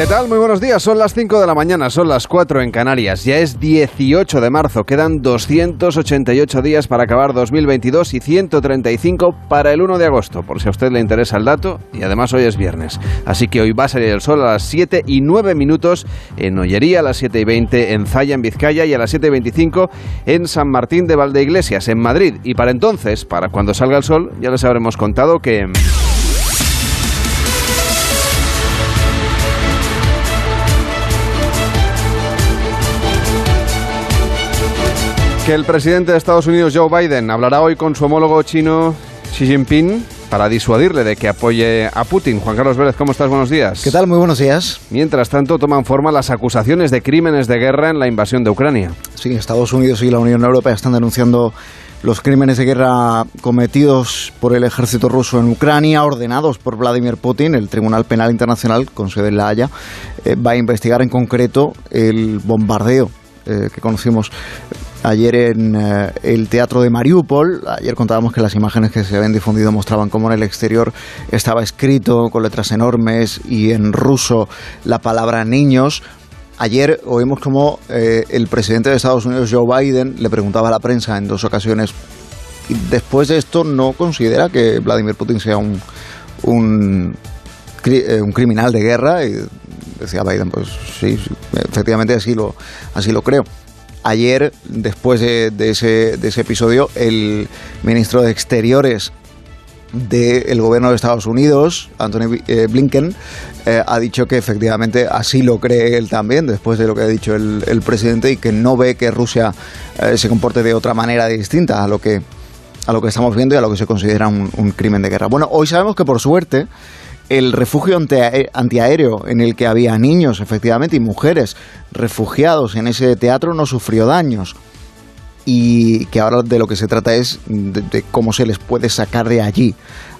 ¿Qué tal? Muy buenos días. Son las 5 de la mañana, son las 4 en Canarias. Ya es 18 de marzo. Quedan 288 días para acabar 2022 y 135 para el 1 de agosto, por si a usted le interesa el dato. Y además hoy es viernes. Así que hoy va a salir el sol a las 7 y 9 minutos en Ollería, a las 7 y 20 en Zaya, en Vizcaya, y a las 7 y 25 en San Martín de Valdeiglesias, en Madrid. Y para entonces, para cuando salga el sol, ya les habremos contado que... que el presidente de Estados Unidos, Joe Biden, hablará hoy con su homólogo chino Xi Jinping para disuadirle de que apoye a Putin. Juan Carlos Vélez, ¿cómo estás? Buenos días. ¿Qué tal? Muy buenos días. Mientras tanto, toman forma las acusaciones de crímenes de guerra en la invasión de Ucrania. Sí, Estados Unidos y la Unión Europea están denunciando los crímenes de guerra cometidos por el ejército ruso en Ucrania, ordenados por Vladimir Putin. El Tribunal Penal Internacional, con sede en La Haya, eh, va a investigar en concreto el bombardeo eh, que conocimos ayer en eh, el teatro de Mariupol. Ayer contábamos que las imágenes que se habían difundido mostraban cómo en el exterior estaba escrito con letras enormes y en ruso la palabra niños. Ayer oímos cómo eh, el presidente de Estados Unidos, Joe Biden, le preguntaba a la prensa en dos ocasiones y después de esto no considera que Vladimir Putin sea un, un, eh, un criminal de guerra. Y decía Biden, pues sí, efectivamente así lo, así lo creo ayer, después de, ese, de, ese, episodio, el ministro de Exteriores del gobierno de Estados Unidos, Anthony eh, Blinken, eh, ha dicho que efectivamente así lo cree él también, después de lo que ha dicho el, presidente, y que no ve que Rusia eh, se comporte de otra manera distinta a lo que a lo que estamos viendo y a lo que se considera un, un crimen de guerra. Bueno, hoy sabemos que por suerte el refugio antiaéreo en el que había niños, efectivamente, y mujeres refugiados en ese teatro no sufrió daños. Y que ahora de lo que se trata es de, cómo se les puede sacar de allí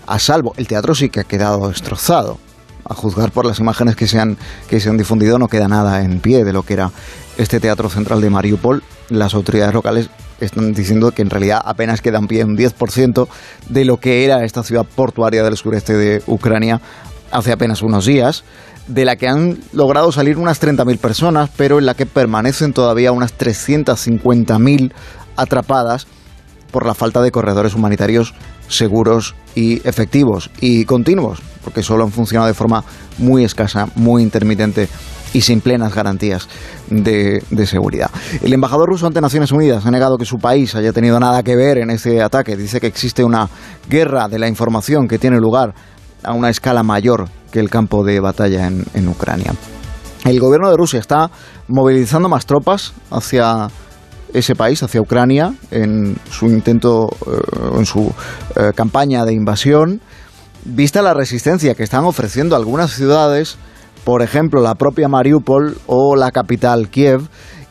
a salvo. El teatro sí que ha quedado destrozado. A juzgar por las imágenes que se han, que se han difundido, no queda nada en pie de lo que era este teatro central de Mariupol. Las autoridades locales están diciendo que en realidad apenas queda en pie un 10% de lo que era esta ciudad portuaria del sureste de Ucrania hace apenas unos días, de la que han logrado salir unas 30.000 personas, pero en la que permanecen todavía unas 350.000 atrapadas por la falta de corredores humanitarios seguros y efectivos y continuos, porque solo han funcionado de forma muy escasa, muy intermitente y sin plenas garantías de, seguridad. El embajador ruso ante Naciones Unidas ha negado que su país haya tenido nada que ver en este ataque. Dice que existe una guerra de la información que tiene lugar a una escala mayor que el campo de batalla en, Ucrania. El gobierno de Rusia está movilizando más tropas hacia ese país, hacia Ucrania, en su intento, eh, en su eh, campaña de invasión, vista la resistencia que están ofreciendo algunas ciudades por ejemplo, la propia Mariupol o la capital Kiev,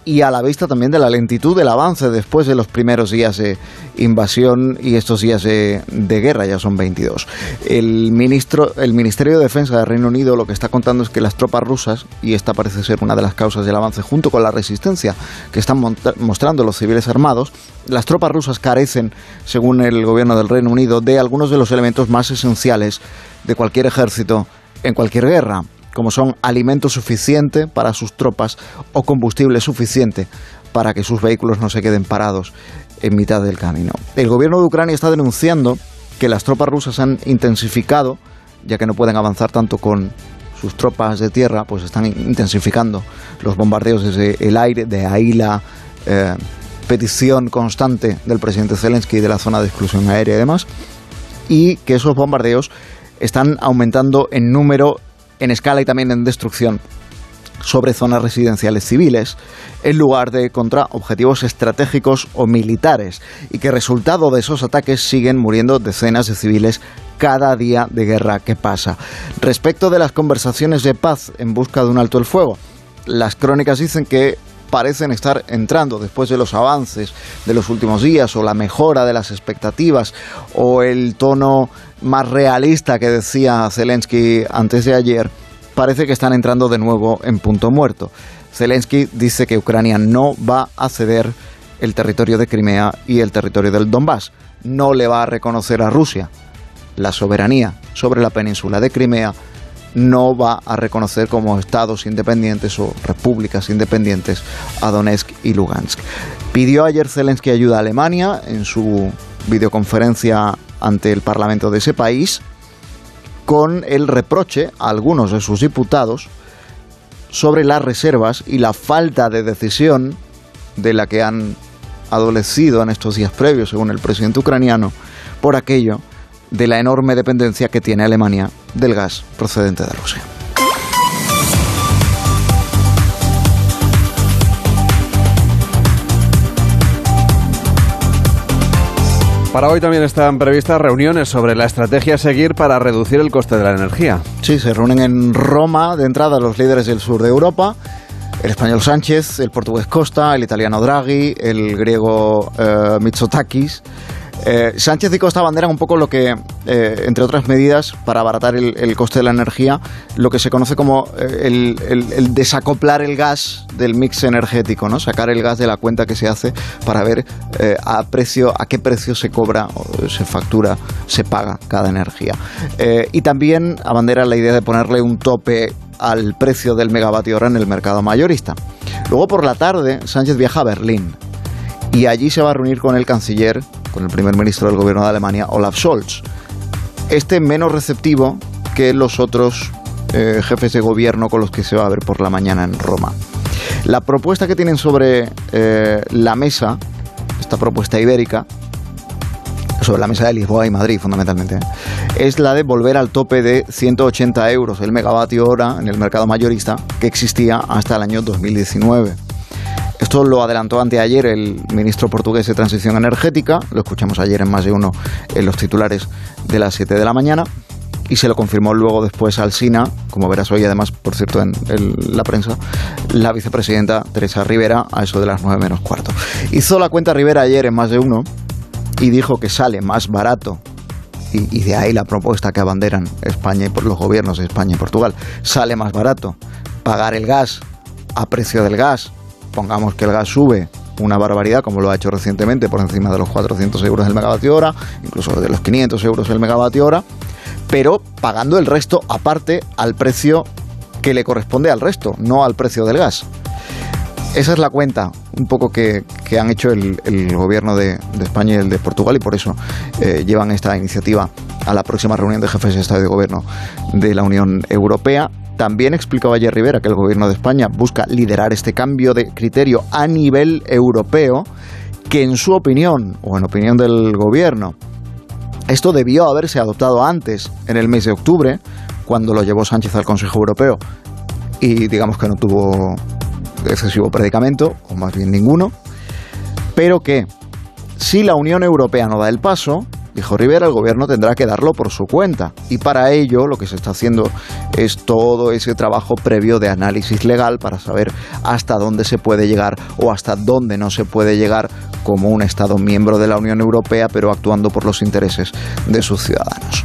y a la vista también de la lentitud del avance después de los primeros días de invasión y estos días de, guerra, ya son 22. El, ministro, el Ministerio de Defensa del Reino Unido lo que está contando es que las tropas rusas, y esta parece ser una de las causas del avance, junto con la resistencia que están mostrando los civiles armados, las tropas rusas carecen, según el gobierno del Reino Unido, de algunos de los elementos más esenciales de cualquier ejército en cualquier guerra como son alimento suficiente para sus tropas o combustible suficiente para que sus vehículos no se queden parados en mitad del camino. El gobierno de Ucrania está denunciando que las tropas rusas han intensificado, ya que no pueden avanzar tanto con sus tropas de tierra, pues están intensificando los bombardeos desde el aire, de ahí la eh, petición constante del presidente Zelensky de la zona de exclusión aérea y demás, y que esos bombardeos están aumentando en número en escala y también en destrucción sobre zonas residenciales civiles, en lugar de contra objetivos estratégicos o militares, y que resultado de esos ataques siguen muriendo decenas de civiles cada día de guerra que pasa. Respecto de las conversaciones de paz en busca de un alto el fuego, las crónicas dicen que parecen estar entrando después de los avances de los últimos días o la mejora de las expectativas o el tono más realista que decía Zelensky antes de ayer, parece que están entrando de nuevo en punto muerto. Zelensky dice que Ucrania no va a ceder el territorio de Crimea y el territorio del Donbass. No le va a reconocer a Rusia la soberanía sobre la península de Crimea, no va a reconocer como estados independientes o repúblicas independientes a Donetsk y Lugansk. Pidió ayer Zelensky ayuda a Alemania en su videoconferencia ante el Parlamento de ese país con el reproche a algunos de sus diputados sobre las reservas y la falta de decisión de la que han adolecido en estos días previos, según el presidente ucraniano, por aquello de la enorme dependencia que tiene Alemania del gas procedente de Rusia. Para hoy también están previstas reuniones sobre la estrategia a seguir para reducir el coste de la energía. Sí, se reúnen en Roma de entrada los líderes del sur de Europa. El español Sánchez, el portugués Costa, el italiano Draghi, el griego eh, Mitsotakis eh, Sánchez y Costa abanderan un poco lo que, eh, entre otras medidas, para abaratar el, coste de la energía, lo que se conoce como eh, el, desacoplar el gas del mix energético, ¿no? Sacar el gas de la cuenta que se hace para ver a precio, a qué precio se cobra, o se factura, se paga cada energía. y también abandera la idea de ponerle un tope al precio del megavatio hora en el mercado mayorista. Luego por la tarde, Sánchez viaja a Berlín y allí se va a reunir con el canciller, con el primer ministro del gobierno de Alemania, Olaf Scholz. Este menos receptivo que los otros eh, jefes de gobierno con los que se va a ver por la mañana en Roma. La propuesta que tienen sobre eh, la mesa, esta propuesta ibérica, sobre la mesa de Lisboa y Madrid fundamentalmente, es la de volver al tope de 180 euros el megavatio hora en el mercado mayorista que existía hasta el año 2019. Esto lo adelantó anteayer el ministro portugués de Transición Energética, lo escuchamos ayer en más de uno en los titulares de las 7 de la mañana, y se lo confirmó luego después al SINA, como verás hoy además, por cierto, en la prensa, la vicepresidenta Teresa Rivera a eso de las 9 menos cuarto. Hizo la cuenta Rivera ayer en más de uno y dijo que sale más barato y, y, de ahí la propuesta que abanderan España y los gobiernos de España y Portugal. Sale más barato pagar el gas a precio del gas pongamos que el gas sube una barbaridad, como lo ha hecho recientemente, por encima de los 400 euros el megavatio hora, incluso de los 500 euros el megavatio hora, pero pagando el resto aparte al precio que le corresponde al resto, no al precio del gas. Esa es la cuenta un poco que, han hecho el, gobierno de, España y el de Portugal y por eso eh, llevan esta iniciativa a la próxima reunión de jefes de Estado y de Gobierno de la Unión Europea. También explicó ayer Rivera que el gobierno de España busca liderar este cambio de criterio a nivel europeo, que en su opinión, o en opinión del gobierno, esto debió haberse adoptado antes, en el mes de octubre, cuando lo llevó Sánchez al Consejo Europeo, y digamos que no tuvo excesivo predicamento, o más bien ninguno, pero que si la Unión Europea no da el paso, Dijo Rivera, el gobierno tendrá que darlo por su cuenta y para ello lo que se está haciendo es todo ese trabajo previo de análisis legal para saber hasta dónde se puede llegar o hasta dónde no se puede llegar como un Estado miembro de la Unión Europea pero actuando por los intereses de sus ciudadanos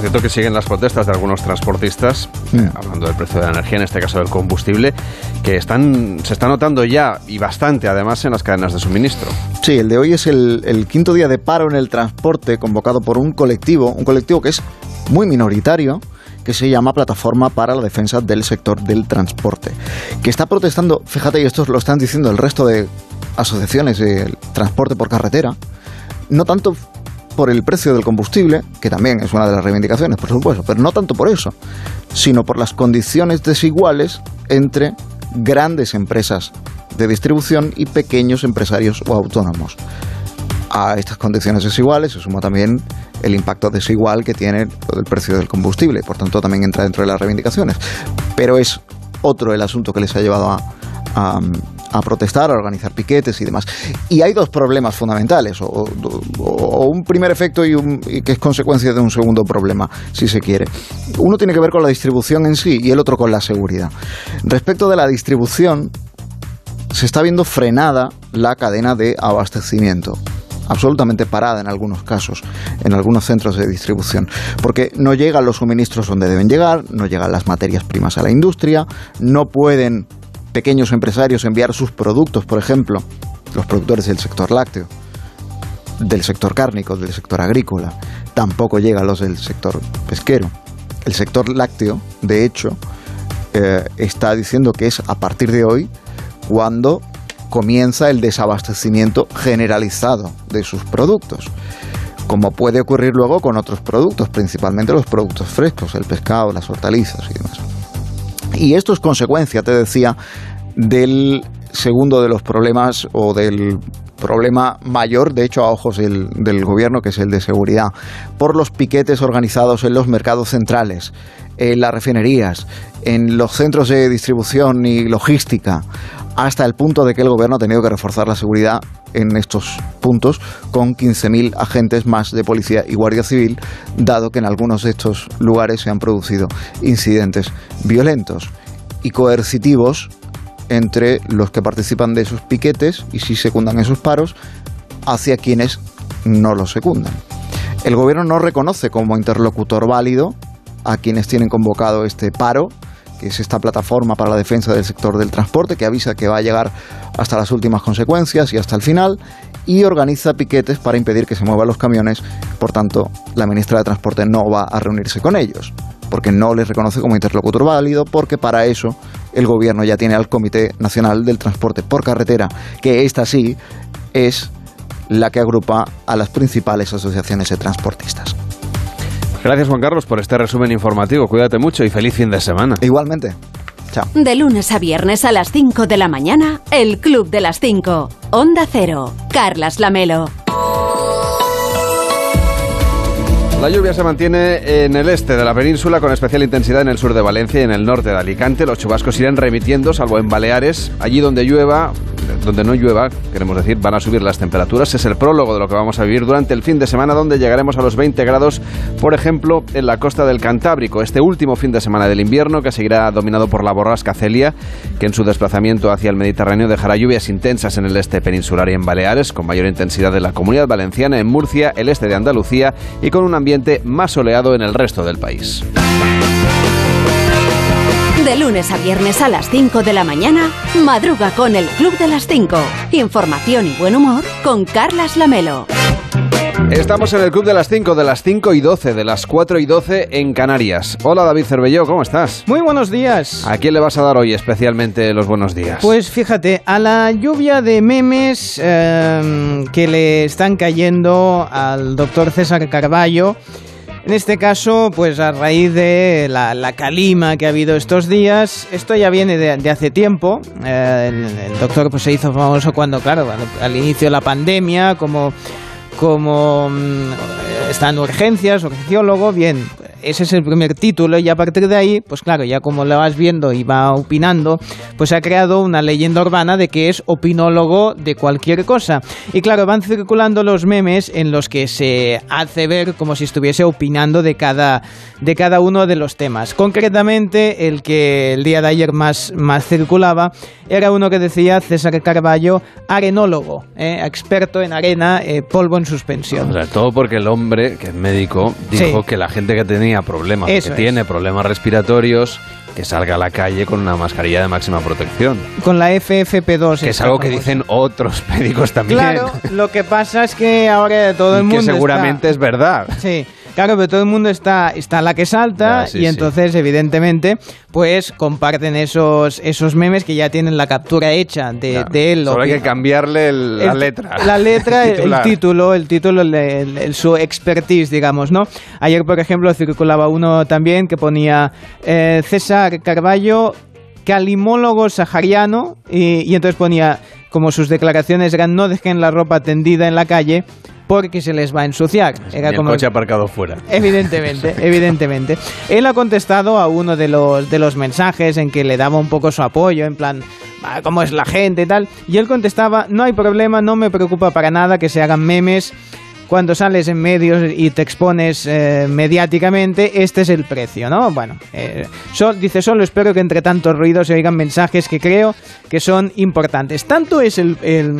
cierto que siguen las protestas de algunos transportistas, eh, hablando del precio de la energía, en este caso del combustible, que están, se está notando ya y bastante además en las cadenas de suministro. Sí, el de hoy es el, el quinto día de paro en el transporte convocado por un colectivo, un colectivo que es muy minoritario, que se llama Plataforma para la Defensa del Sector del Transporte, que está protestando, fíjate, y esto lo están diciendo el resto de asociaciones de transporte por carretera, no tanto por el precio del combustible, que también es una de las reivindicaciones, por supuesto, pero no tanto por eso, sino por las condiciones desiguales entre grandes empresas de distribución y pequeños empresarios o autónomos. A estas condiciones desiguales se suma también el impacto desigual que tiene el precio del combustible, por tanto también entra dentro de las reivindicaciones. Pero es otro el asunto que les ha llevado a, a protestar, a organizar piquetes y demás. Y hay dos problemas fundamentales, o, un primer efecto y, un, que es consecuencia de un segundo problema, si se quiere. Uno tiene que ver con la distribución en sí y el otro con la seguridad. Respecto de la distribución, se está viendo frenada la cadena de abastecimiento absolutamente parada en algunos casos, en algunos centros de distribución, porque no llegan los suministros donde deben llegar, no llegan las materias primas a la industria, no pueden pequeños empresarios enviar sus productos, por ejemplo, los productores del sector lácteo, del sector cárnico, del sector agrícola, tampoco llega a los del sector pesquero. El sector lácteo, de hecho, eh, está diciendo que es a partir de hoy cuando comienza el desabastecimiento generalizado de sus productos, como puede ocurrir luego con otros productos, principalmente los productos frescos, el pescado, las hortalizas y demás. Y esto es consecuencia, te decía, del segundo de los problemas o del problema mayor, de hecho, a ojos del, del, gobierno, que es el de seguridad, por los piquetes organizados en los mercados centrales, en las refinerías, en los centros de distribución y logística, hasta el punto de que el gobierno ha tenido que reforzar la seguridad en estos puntos con 15.000 agentes más de policía y guardia civil, dado que en algunos de estos lugares se han producido incidentes violentos y coercitivos entre los que participan de esos piquetes y si secundan esos paros hacia quienes no los secundan. El gobierno no reconoce como interlocutor válido a quienes tienen convocado este paro, es esta plataforma para la defensa del sector del transporte, que avisa que va a llegar hasta las últimas consecuencias y hasta el final, y organiza piquetes para impedir que se muevan los camiones. Por tanto, la ministra de Transporte no va a reunirse con ellos, porque no les reconoce como interlocutor válido, porque para eso el gobierno ya tiene al Comité Nacional del Transporte por Carretera, que esta sí es la que agrupa a las principales asociaciones de transportistas. Gracias Juan Carlos por este resumen informativo. Cuídate mucho y feliz fin de semana. Igualmente. Chao. De lunes a viernes a las 5 de la mañana, el Club de las 5. Onda Cero. Carlas Lamelo. La lluvia se mantiene en el este de la península con especial intensidad en el sur de Valencia y en el norte de Alicante. Los chubascos irán remitiendo, salvo en Baleares. Allí donde llueva, donde no llueva, queremos decir, van a subir las temperaturas. Es el prólogo de lo que vamos a vivir durante el fin de semana, donde llegaremos a los 20 grados, por ejemplo, en la costa del Cantábrico. Este último fin de semana del invierno, que seguirá dominado por la borrasca Celia, que en su desplazamiento hacia el Mediterráneo dejará lluvias intensas en el este peninsular y en Baleares, con mayor intensidad en la comunidad valenciana, en Murcia, el este de Andalucía y con un ambiente más soleado en el resto del país. De lunes a viernes a las 5 de la mañana, madruga con el Club de las 5. Información y buen humor con Carlas Lamelo. Estamos en el Club de las 5, de las 5 y 12, de las 4 y 12 en Canarias. Hola David Cervelló, ¿cómo estás? Muy buenos días. ¿A quién le vas a dar hoy especialmente los buenos días? Pues fíjate, a la lluvia de memes eh, que le están cayendo al doctor César Carballo. En este caso, pues a raíz de la, calima que ha habido estos días, esto ya viene de, hace tiempo. Eh, el, doctor pues, se hizo famoso cuando, claro, al, inicio de la pandemia, como como mmm, está en urgencias, urgenciólogo, bien, ese es el primer título y a partir de ahí, pues claro, ya como lo vas viendo y va opinando, pues se ha creado una leyenda urbana de que es opinólogo de cualquier cosa. Y claro, van circulando los memes en los que se hace ver como si estuviese opinando de cada, de cada uno de los temas. Concretamente, el que el día de ayer más, más circulaba era uno que decía César Carballo, arenólogo, eh, experto en arena, eh, polvo en suspensión. O sea, todo porque el hombre, que es médico, dijo sí. que la gente que tenía problemas, Eso que es. tiene problemas respiratorios, que salga a la calle con una mascarilla de máxima protección. Con la FFP2. Que es algo que dicen otros médicos también. Claro, lo que pasa es que ahora todo el mundo. Que seguramente está... es verdad. Sí. Claro, pero todo el mundo está, está la que salta sí, y entonces, sí. evidentemente, pues comparten esos, esos memes que ya tienen la captura hecha de, claro. de él. Solo hay que cambiarle el, el, la letra. La letra, el, el, título, el título, el, su expertise, digamos, ¿no? Ayer, por ejemplo, circulaba uno también que ponía eh, César Carballo, calimólogo sahariano, y, y entonces ponía, como sus declaraciones eran no dejen la ropa tendida en la calle, porque se les va a ensuciar. Era el como coche aparcado fuera. Evidentemente, evidentemente. Él ha contestado a uno de los, de los mensajes en que le daba un poco su apoyo, en plan, ¿cómo es la gente y tal? Y él contestaba, no hay problema, no me preocupa para nada que se hagan memes cuando sales en medios y te expones eh, mediáticamente, este es el precio, ¿no? Bueno, eh, so, dice, solo espero que entre tantos ruidos se oigan mensajes que creo que son importantes. Tanto es el, el,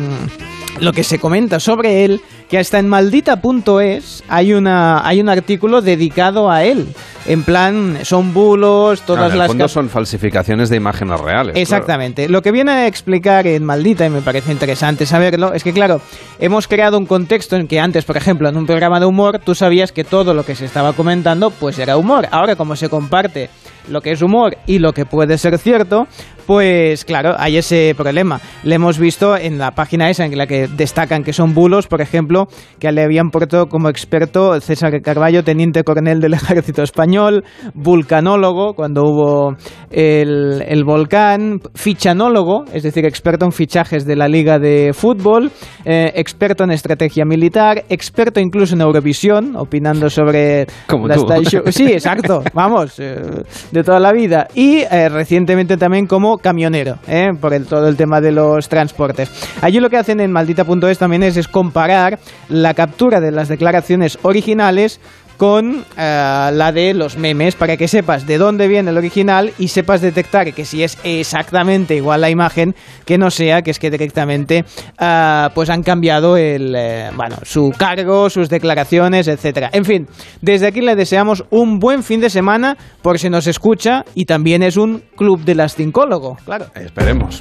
lo que se comenta sobre él que hasta en maldita.es hay, una, hay un artículo dedicado a él. En plan, son bulos, todas en el las... fondo son falsificaciones de imágenes reales. Exactamente. Lo que viene a explicar en Maldita, y me parece interesante saberlo, es que, claro, hemos creado un contexto en que antes, por ejemplo, en un programa de humor, tú sabías que todo lo que se estaba comentando, pues era humor. Ahora, como se comparte lo que es humor y lo que puede ser cierto, pues claro, hay ese problema. Le hemos visto en la página esa en la que destacan que son bulos, por ejemplo, que le habían puesto como experto César Carballo, teniente coronel del ejército español, vulcanólogo cuando hubo el, el volcán, fichanólogo, es decir, experto en fichajes de la liga de fútbol, eh, experto en estrategia militar, experto incluso en Eurovisión, opinando sobre Como las tú. show- Sí, exacto, vamos, eh, de toda la vida. Y eh, recientemente también como camionero, eh, por el, todo el tema de los transportes. Allí lo que hacen en maldita.es también es, es comparar la captura de las declaraciones originales con eh, la de los memes para que sepas de dónde viene el original y sepas detectar que si es exactamente igual la imagen que no sea que es que directamente ah, pues han cambiado el eh, bueno su cargo sus declaraciones etcétera en fin desde aquí le deseamos un buen fin de semana por si nos escucha y también es un club de las cincólogo claro Esperemos.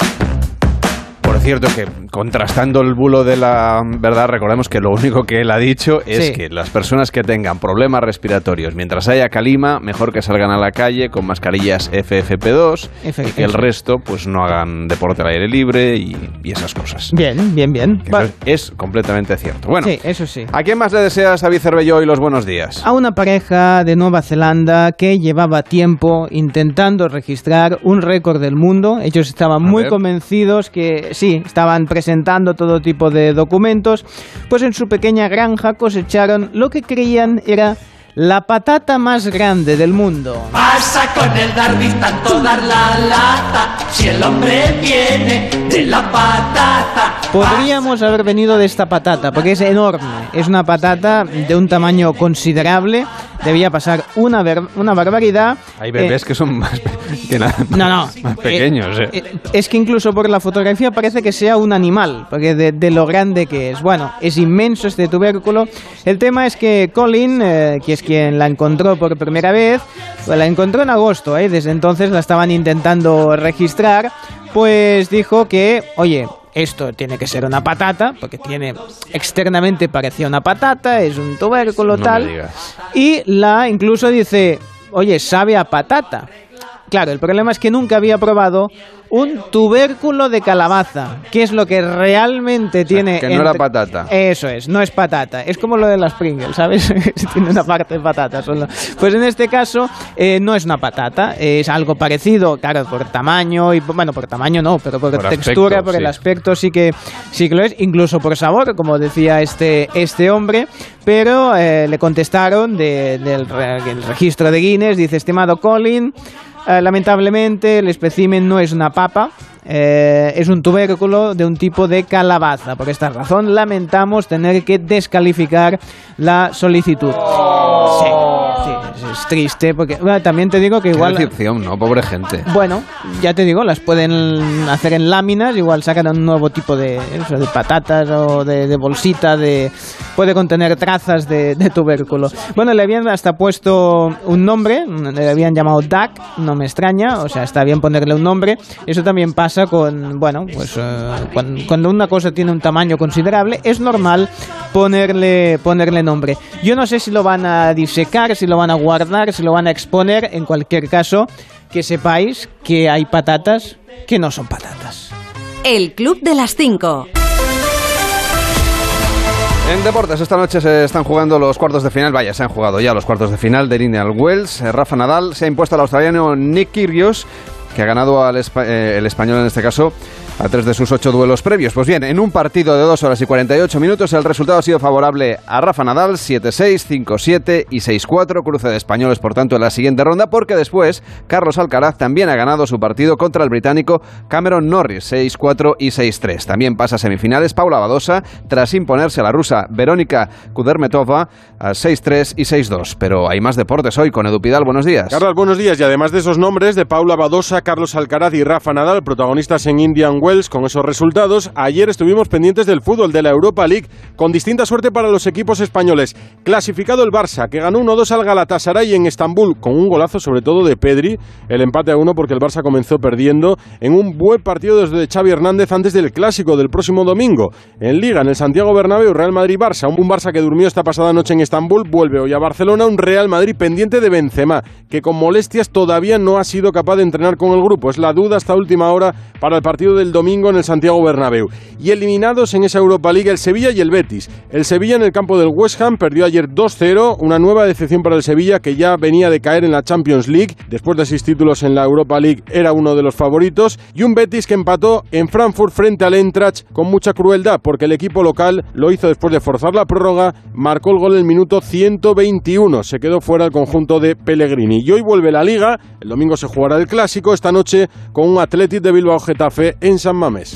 Cierto, que contrastando el bulo de la verdad, recordemos que lo único que él ha dicho es Sí. que las personas que tengan problemas respiratorios, mientras haya calima, mejor que salgan a la calle con mascarillas FFP2 Efe- y que el resto pues no hagan deporte al aire libre y, y esas cosas. bien bien bien es, completamente cierto. Bueno, sí eso sí ¿a quién más le deseas a Cervelló hoy los buenos días? a una pareja de Nueva Zelanda que llevaba tiempo intentando registrar un récord del mundo. Ellos estaban A muy ver. convencidos que sí, estaban presentando todo tipo de documentos. Pues en su pequeña granja cosecharon lo que creían era la patata más grande del mundo. Pasa con el Darby tanto dar la lata si el hombre viene de la patata. Podríamos haber venido de esta patata, porque es enorme. Es una patata de un tamaño considerable. Debía pasar una, ver- una barbaridad. Hay Eh, bebés que son más, pe- que nada, No, no. más pequeños. Eh, eh. eh, es que incluso por la fotografía parece que sea un animal, porque de, de lo grande que es. Bueno, es inmenso este tubérculo. El tema es que Colin, eh, que es quien la encontró por primera vez, pues la encontró en agosto, ¿eh? desde entonces la estaban intentando registrar, pues dijo que, oye, esto tiene que ser una patata, porque tiene externamente parecía una patata, es un tubérculo No tal. Y la incluso dice, oye, sabe a patata. Claro, el problema es que nunca había probado un tubérculo de calabaza, que es lo que realmente tiene... que no era patata. Eso es, no es patata. Es como lo de las Pringles, ¿sabes? tiene una parte de patata solo. Pues en este caso eh, no es una patata, es algo parecido, claro, por tamaño y bueno, por tamaño no, pero por, Por textura, aspecto, por el sí. aspecto sí que sí que lo es, incluso por sabor, como decía este este hombre, pero eh, le contestaron de- del re- el registro de Guinness, dice estimado Colin, lamentablemente el espécimen no es una papa. eh, es un tubérculo de un tipo de calabaza. Por esta razón lamentamos tener que descalificar la solicitud. Es, triste porque bueno, también te digo que Qué igual decepción, ¿no? Pobre gente. bueno, ya te digo, las pueden hacer en láminas, igual sacan un nuevo tipo de, de patatas o de, de bolsita, de puede contener trazas de, de tubérculo. Bueno, le habían hasta puesto un nombre, le habían llamado Duck, no me extraña, o sea, está bien ponerle un nombre. Eso también pasa con, bueno, pues eh, cuan- cuando una cosa tiene un tamaño considerable, es normal ponerle, ponerle nombre. Yo no sé si lo van a disecar, si lo van a guardar, si lo van a exponer, en cualquier caso, que sepáis que hay patatas que no son patatas. El Club de las 5. En deportes, esta noche se están jugando los cuartos de final. Vaya, se han jugado ya los cuartos de final de Indian Wells. Eh, Rafa Nadal se ha impuesto al australiano Nick Kyrgios, que ha ganado al espa- eh, el español en este caso a tres de sus ocho duelos previos. Pues bien, en un partido de 2 horas y 48 minutos, el resultado ha sido favorable a Rafa Nadal, 7-6, 5-7 y 6-4, cruce de españoles, por tanto, en la siguiente ronda, porque después Carlos Alcaraz también ha ganado su partido contra el británico Cameron Norris, 6-4 y 6-3. También pasa a semifinales Paula Badosa, tras imponerse a la rusa Verónica Kudermetova a 6-3 y 6-2. Pero hay más deportes hoy con Edu Pidal. Buenos días. Carlos, buenos días. Y además de esos nombres de Paula Badosa, Carlos Alcaraz y Rafa Nadal, protagonistas en Indian Wells con esos resultados. Ayer estuvimos pendientes del fútbol de la Europa League con distinta suerte para los equipos españoles. Clasificado el Barça, que ganó 1-2 al Galatasaray en Estambul con un golazo sobre todo de Pedri. El empate a uno porque el Barça comenzó perdiendo en un buen partido desde Xavi Hernández antes del clásico del próximo domingo. En Liga, en el Santiago Bernabéu, Real Madrid-Barça. Un Barça que durmió esta pasada noche en Estambul vuelve hoy a Barcelona. Un Real Madrid pendiente de Benzema, que con molestias todavía no ha sido capaz de entrenar con el grupo. Es la duda hasta última hora para el partido del domingo en el Santiago Bernabéu. Y eliminados en esa Europa League el Sevilla y el Betis. El Sevilla en el campo del West Ham perdió ayer 2-0, una nueva decepción para el Sevilla que ya venía de caer en la Champions League. Después de seis títulos en la Europa League era uno de los favoritos. Y un Betis que empató en Frankfurt frente al Eintracht con mucha crueldad porque el equipo local lo hizo después de forzar la prórroga, marcó el gol en el minuto 121. Se quedó fuera el conjunto de Pellegrini. Y hoy vuelve la Liga. El domingo se jugará el Clásico. Esta noche con un Athletic de Bilbao Getafe en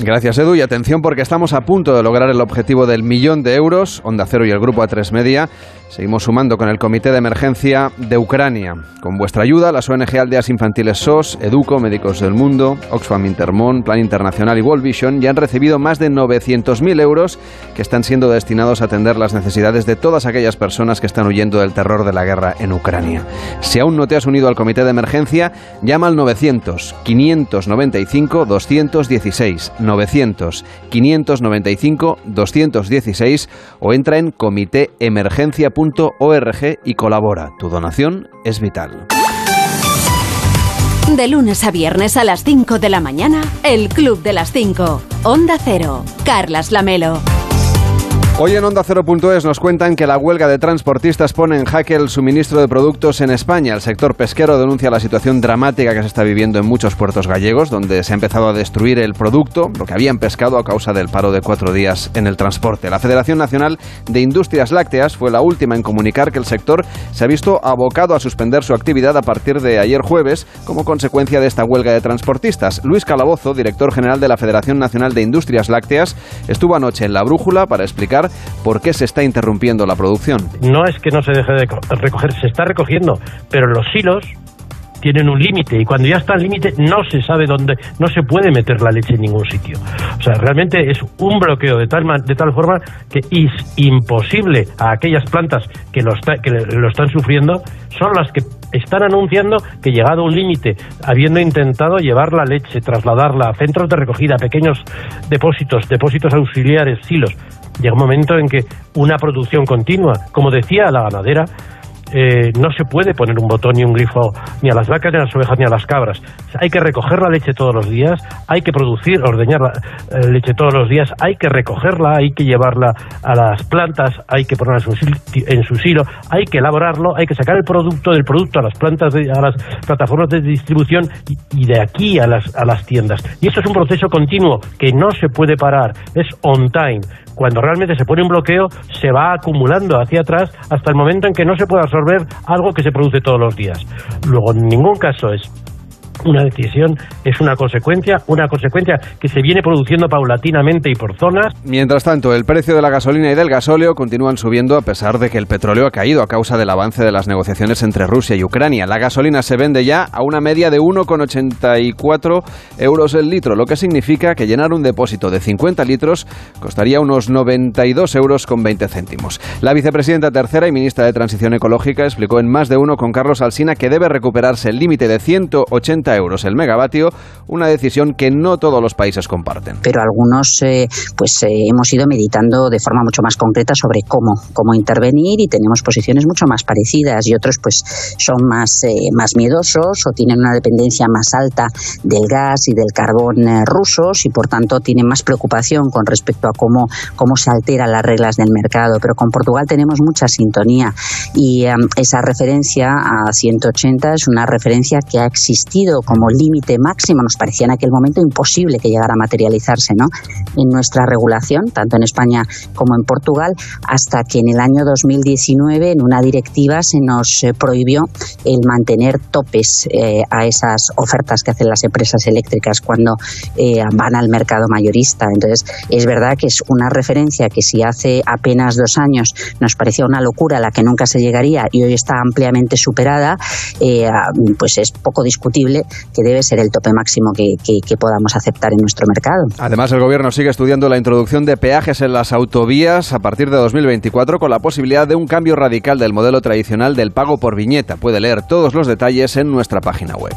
Gracias, Edu. Y atención porque estamos a punto de lograr el objetivo del millón de euros. Onda Cero y el Grupo A3 Media. Seguimos sumando con el Comité de Emergencia de Ucrania. Con vuestra ayuda, las ONG Aldeas Infantiles SOS, Educo, Médicos del Mundo, Oxfam Intermón, Plan Internacional y World Vision ya han recibido más de 900.000 euros que están siendo destinados a atender las necesidades de todas aquellas personas que están huyendo del terror de la guerra en Ucrania. Si aún no te has unido al Comité de Emergencia, llama al 900 595 216 900 595 216 o entra en comitéemergencia.org y colabora. Tu donación es vital. De lunes a viernes a las 5 de la mañana, el Club de las 5. Onda Cero. Carlas Lamelo. Hoy en Onda 0.es nos cuentan que la huelga de transportistas pone en jaque el suministro de productos en España. El sector pesquero denuncia la situación dramática que se está viviendo en muchos puertos gallegos, donde se ha empezado a destruir el producto, lo que habían pescado a causa del paro de cuatro días en el transporte. La Federación Nacional de Industrias Lácteas fue la última en comunicar que el sector se ha visto abocado a suspender su actividad a partir de ayer jueves como consecuencia de esta huelga de transportistas. Luis Calabozo, director general de la Federación Nacional de Industrias Lácteas, estuvo anoche en La Brújula para explicar por qué se está interrumpiendo la producción. No es que no se deje de recoger, se está recogiendo, pero los silos tienen un límite y cuando ya está el límite no se sabe dónde, no se puede meter la leche en ningún sitio. O sea, realmente es un bloqueo de tal, de tal forma que es imposible a aquellas plantas que lo, que lo están sufriendo, son las que están anunciando que llegado un límite, habiendo intentado llevar la leche, trasladarla a centros de recogida, pequeños depósitos, depósitos auxiliares, silos, llega un momento en que una producción continua, como decía la ganadera, eh, no se puede poner un botón ni un grifo ni a las vacas, ni a las ovejas, ni a las cabras. Hay que recoger la leche todos los días, hay que producir, ordeñar la eh, leche todos los días, hay que recogerla, hay que llevarla a las plantas, hay que ponerla en su, silo, hay que elaborarlo, hay que sacar el producto del producto a las plantas, a las plataformas de distribución y, de aquí a las, a las tiendas. Y esto es un proceso continuo que no se puede parar, es on time cuando realmente se pone un bloqueo, se va acumulando hacia atrás hasta el momento en que no se puede absorber algo que se produce todos los días. Luego, en ningún caso es una decisión es una consecuencia, una consecuencia que se viene produciendo paulatinamente y por zonas. Mientras tanto, el precio de la gasolina y del gasóleo continúan subiendo a pesar de que el petróleo ha caído a causa del avance de las negociaciones entre Rusia y Ucrania. La gasolina se vende ya a una media de 1,84 euros el litro, lo que significa que llenar un depósito de 50 litros costaría unos 92 euros con 20 céntimos. La vicepresidenta tercera y ministra de Transición Ecológica explicó en más de uno con Carlos Alsina que debe recuperarse el límite de 180 euros el megavatio, una decisión que no todos los países comparten. Pero algunos eh, pues eh, hemos ido meditando de forma mucho más concreta sobre cómo, cómo intervenir y tenemos posiciones mucho más parecidas y otros pues son más, eh, más miedosos o tienen una dependencia más alta del gas y del carbón rusos y por tanto tienen más preocupación con respecto a cómo, cómo se alteran las reglas del mercado. Pero con Portugal tenemos mucha sintonía y esa referencia a 180 es una referencia que ha existido como límite máximo, nos parecía en aquel momento imposible que llegara a materializarse ¿no? en nuestra regulación, tanto en España como en Portugal, hasta que en el año 2019 en una directiva se nos eh, prohibió el mantener topes eh, a esas ofertas que hacen las empresas eléctricas cuando eh, van al mercado mayorista. Entonces, es verdad que es una referencia que si hace apenas dos años nos parecía una locura a la que nunca se llegaría y hoy está ampliamente superada, pues es poco discutible que debe ser el tope máximo que, podamos aceptar en nuestro mercado. Además, el Gobierno sigue estudiando la introducción de peajes en las autovías a partir de 2024 con la posibilidad de un cambio radical del modelo tradicional del pago por viñeta. Puede leer todos los detalles en nuestra página web.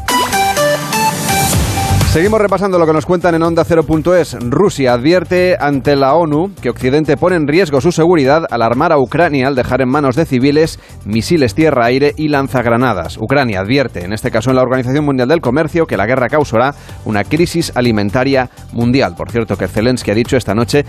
Seguimos repasando lo que nos cuentan en Onda 0.es. Rusia advierte ante la ONU que Occidente pone en riesgo su seguridad al armar a Ucrania al dejar en manos de civiles misiles tierra-aire y lanzagranadas. Ucrania advierte, en este caso en la Organización Mundial del Comercio, que la guerra causará una crisis alimentaria mundial. Por cierto, que Zelensky ha dicho esta noche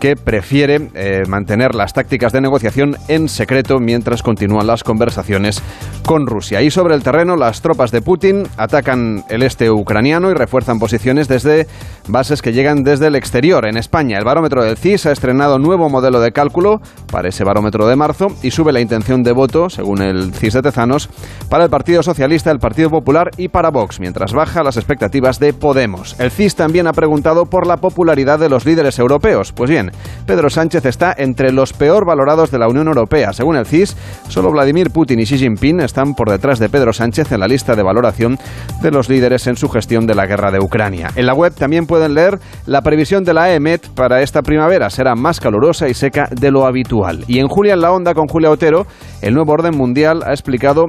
que prefiere eh, mantener las tácticas de negociación en secreto mientras continúan las conversaciones con Rusia. Y sobre el terreno, las tropas de Putin atacan el este ucraniano y refuerzan posiciones desde bases que llegan desde el exterior. En España, el barómetro del CIS ha estrenado nuevo modelo de cálculo para ese barómetro de marzo y sube la intención de voto, según el CIS de Tezanos, para el Partido Socialista, el Partido Popular y para Vox, mientras baja las expectativas de Podemos. El CIS también ha preguntado por la popularidad de los líderes europeos. Pues bien, Pedro Sánchez está entre los peor valorados de la Unión Europea. Según el CIS, solo Vladimir Putin y Xi Jinping están por detrás de Pedro Sánchez en la lista de valoración de los líderes en su gestión de la guerra de Ucrania. En la web también pueden leer la previsión de la EMET para esta primavera. Será más calurosa y seca de lo habitual. Y en Julia en la Onda con Julia Otero, el nuevo orden mundial ha explicado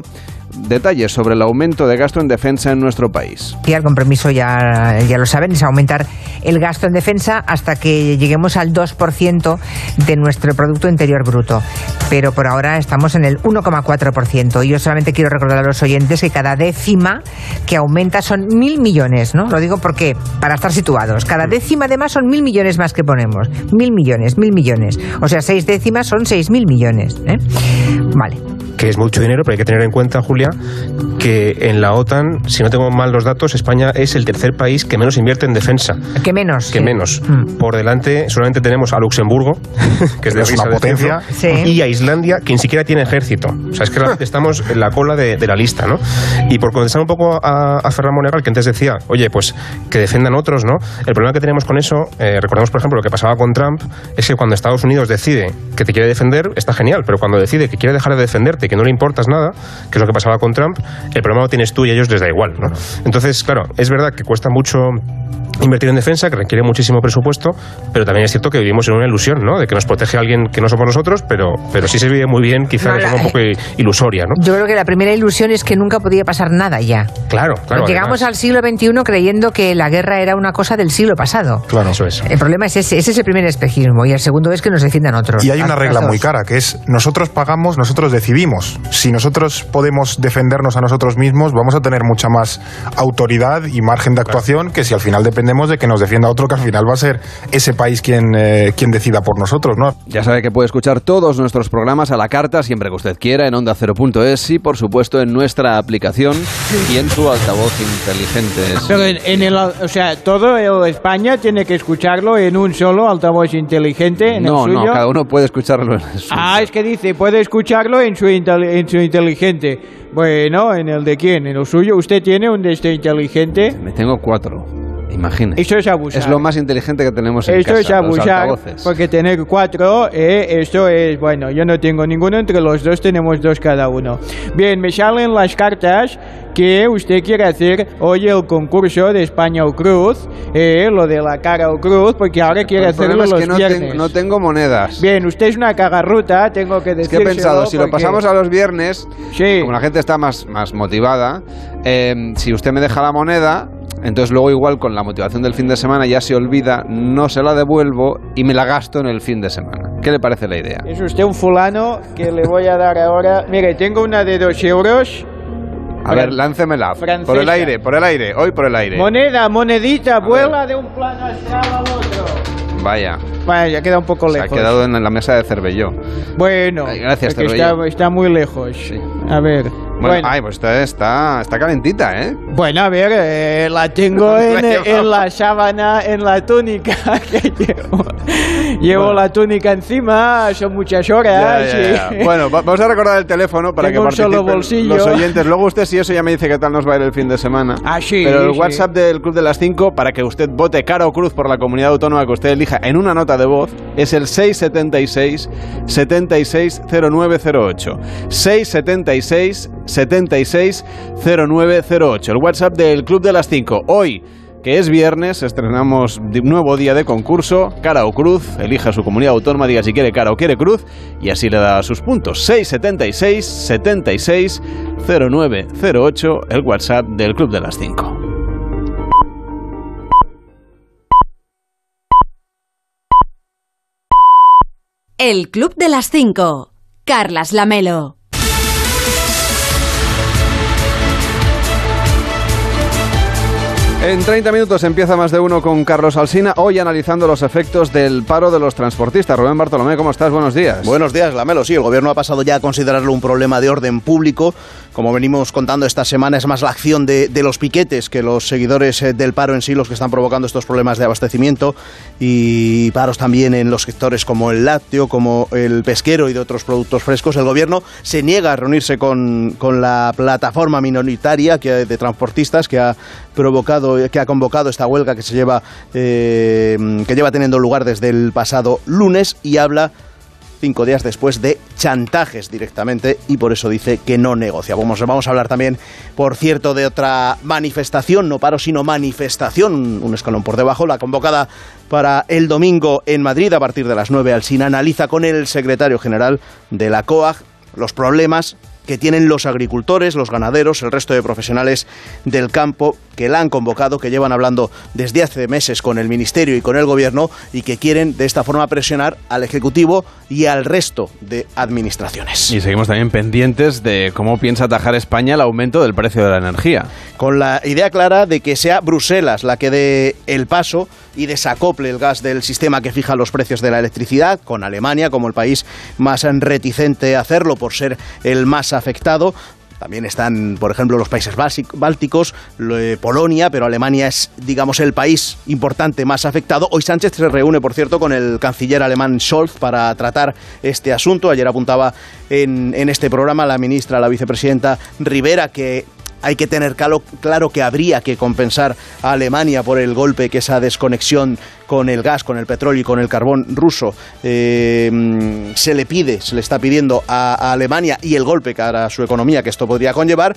detalles sobre el aumento de gasto en defensa en nuestro país. Y el compromiso ya, ya lo saben, es aumentar el gasto en defensa hasta que lleguemos al 2% de nuestro Producto Interior Bruto. Pero por ahora estamos en el 1,4%. Y yo solamente quiero recordar a los oyentes que cada décima que aumenta son mil millones, ¿no? Lo digo porque, para estar situados, cada décima además son mil millones más que ponemos. Mil millones, mil millones. O sea, seis décimas son seis mil millones. ¿eh? Vale que es mucho dinero, pero hay que tener en cuenta, Julia, que en la OTAN, si no tengo mal los datos, España es el tercer país que menos invierte en defensa. ¿Qué menos? Que menos. Mm. Por delante solamente tenemos a Luxemburgo, que es de una potencia, y a Islandia, que ni siquiera tiene ejército. O sea, es que realmente estamos en la cola de, la lista, ¿no? Y por contestar un poco a, a Ferran Monegal, que antes decía, oye, pues que defendan otros, ¿no? El problema que tenemos con eso, eh, recordemos, por ejemplo, lo que pasaba con Trump, es que cuando Estados Unidos decide que te quiere defender, está genial, pero cuando decide que quiere dejar de defenderte que no le importas nada, que es lo que pasaba con Trump, el problema lo tienes tú y a ellos les da igual. ¿no? Entonces, claro, es verdad que cuesta mucho invertir en defensa, que requiere muchísimo presupuesto, pero también es cierto que vivimos en una ilusión, ¿no? De que nos protege alguien que no somos nosotros, pero, pero sí se vive muy bien, quizás de forma un poco ilusoria, ¿no? Yo creo que la primera ilusión es que nunca podía pasar nada ya. Claro, claro. Llegamos al siglo XXI creyendo que la guerra era una cosa del siglo pasado. Claro, eso es. El problema es ese, ese es el primer espejismo, y el segundo es que nos defiendan otros. Y hay una regla muy cara, que es nosotros pagamos, nosotros decidimos. Si nosotros podemos defendernos a nosotros mismos, vamos a tener mucha más autoridad y margen de actuación que si al final dependemos de que nos defienda otro que al final va a ser ese país quien, eh, quien decida por nosotros, ¿no? Ya sabe que puede escuchar todos nuestros programas a la carta siempre que usted quiera en onda 0.es y por supuesto en nuestra aplicación y en su altavoz inteligente. Pero en, el, o sea, todo España tiene que escucharlo en un solo altavoz inteligente. En no, el suyo? no, cada uno puede escucharlo en el Ah, es que dice, puede escucharlo en su, en su inteligente. Bueno, ¿en el de quién? ¿En el suyo? ¿Usted tiene un de este inteligente? Me tengo cuatro. Imagínese. Eso es abusar. Es lo más inteligente que tenemos en esto casa. es abusar, porque tener cuatro, eh, esto es, bueno, yo no tengo ninguno, entre los dos tenemos dos cada uno. Bien, me salen las cartas que usted quiere hacer hoy el concurso de España o Cruz, eh, lo de la cara o cruz, porque ahora quiere hacerlo los que no viernes. no tengo monedas. Bien, usted es una cagarruta, tengo que decir. Es que he pensado, si lo pasamos a los viernes, sí. como la gente está más, más motivada, eh, si usted me deja la moneda, entonces luego igual con la motivación del fin de semana ya se olvida, no se la devuelvo y me la gasto en el fin de semana. ¿Qué le parece la idea? Es usted un fulano que le voy a dar ahora. Mire, tengo una de dos euros. A ver, láncemela. Por el aire, por el aire, hoy por el aire. Moneda, monedita, vuela de un plano astral al otro. Vaya. Vaya, ya queda un poco lejos. Se ha quedado en la mesa de Cervelló. Bueno, gracias, está, está, muy lejos. Sí. A ver. Bueno, ay, pues está, está, está, calentita, ¿eh? Bueno, a ver, eh, la tengo en, en, la sábana, en la túnica que llevo. Llevo bueno. la túnica encima, son muchas horas. Ya, ya, ya. Bueno, vamos a recordar el teléfono para tengo que participen solo bolsillo. los oyentes. Luego usted, si eso ya me dice qué tal nos va a ir el fin de semana. Ah, sí. Pero el sí. WhatsApp del Club de las 5 para que usted vote cara o cruz por la comunidad autónoma que usted elija en una nota nota de voz es el 676 760908. 676 760908. El WhatsApp del Club de las 5. Hoy que es viernes, estrenamos nuevo día de concurso, cara o cruz, elija su comunidad autónoma, diga si quiere cara o quiere cruz, y así le da sus puntos. 676 76 0908, el WhatsApp del Club de las 5. El Club de las 5. Carlas Lamelo. En 30 minutos empieza más de uno con Carlos Alsina, hoy analizando los efectos del paro de los transportistas. Rubén Bartolomé, ¿cómo estás? Buenos días. Buenos días, Lamelo. Sí, el gobierno ha pasado ya a considerarlo un problema de orden público. Como venimos contando esta semana, es más la acción de, de los piquetes que los seguidores eh, del paro en sí los que están provocando estos problemas de abastecimiento y paros también en los sectores como el lácteo, como el pesquero y de otros productos frescos. El gobierno se niega a reunirse con, con la plataforma minoritaria que, de transportistas que ha provocado, que ha convocado esta huelga que se lleva, eh, que lleva teniendo lugar desde el pasado lunes y habla cinco días después de chantajes directamente y por eso dice que no negocia. Vamos, vamos a hablar también, por cierto, de otra manifestación, no paro, sino manifestación, un escalón por debajo, la convocada para el domingo en Madrid a partir de las 9 al SIN analiza con el secretario general de la COAG los problemas que tienen los agricultores, los ganaderos, el resto de profesionales del campo que la han convocado, que llevan hablando desde hace meses con el Ministerio y con el Gobierno y que quieren de esta forma presionar al Ejecutivo y al resto de administraciones. Y seguimos también pendientes de cómo piensa atajar España el aumento del precio de la energía. Con la idea clara de que sea Bruselas la que dé el paso y desacople el gas del sistema que fija los precios de la electricidad, con Alemania como el país más reticente a hacerlo por ser el más afectado. También están, por ejemplo, los países bálticos, eh, Polonia, pero Alemania es, digamos, el país importante más afectado. Hoy Sánchez se reúne, por cierto, con el canciller alemán Scholz para tratar este asunto. Ayer apuntaba en, en este programa la ministra, la vicepresidenta Rivera, que hay que tener claro, que habría que compensar a Alemania por el golpe que esa desconexión con el gas, con el petróleo y con el carbón ruso eh, se le pide, se le está pidiendo a, a, Alemania y el golpe que hará su economía que esto podría conllevar.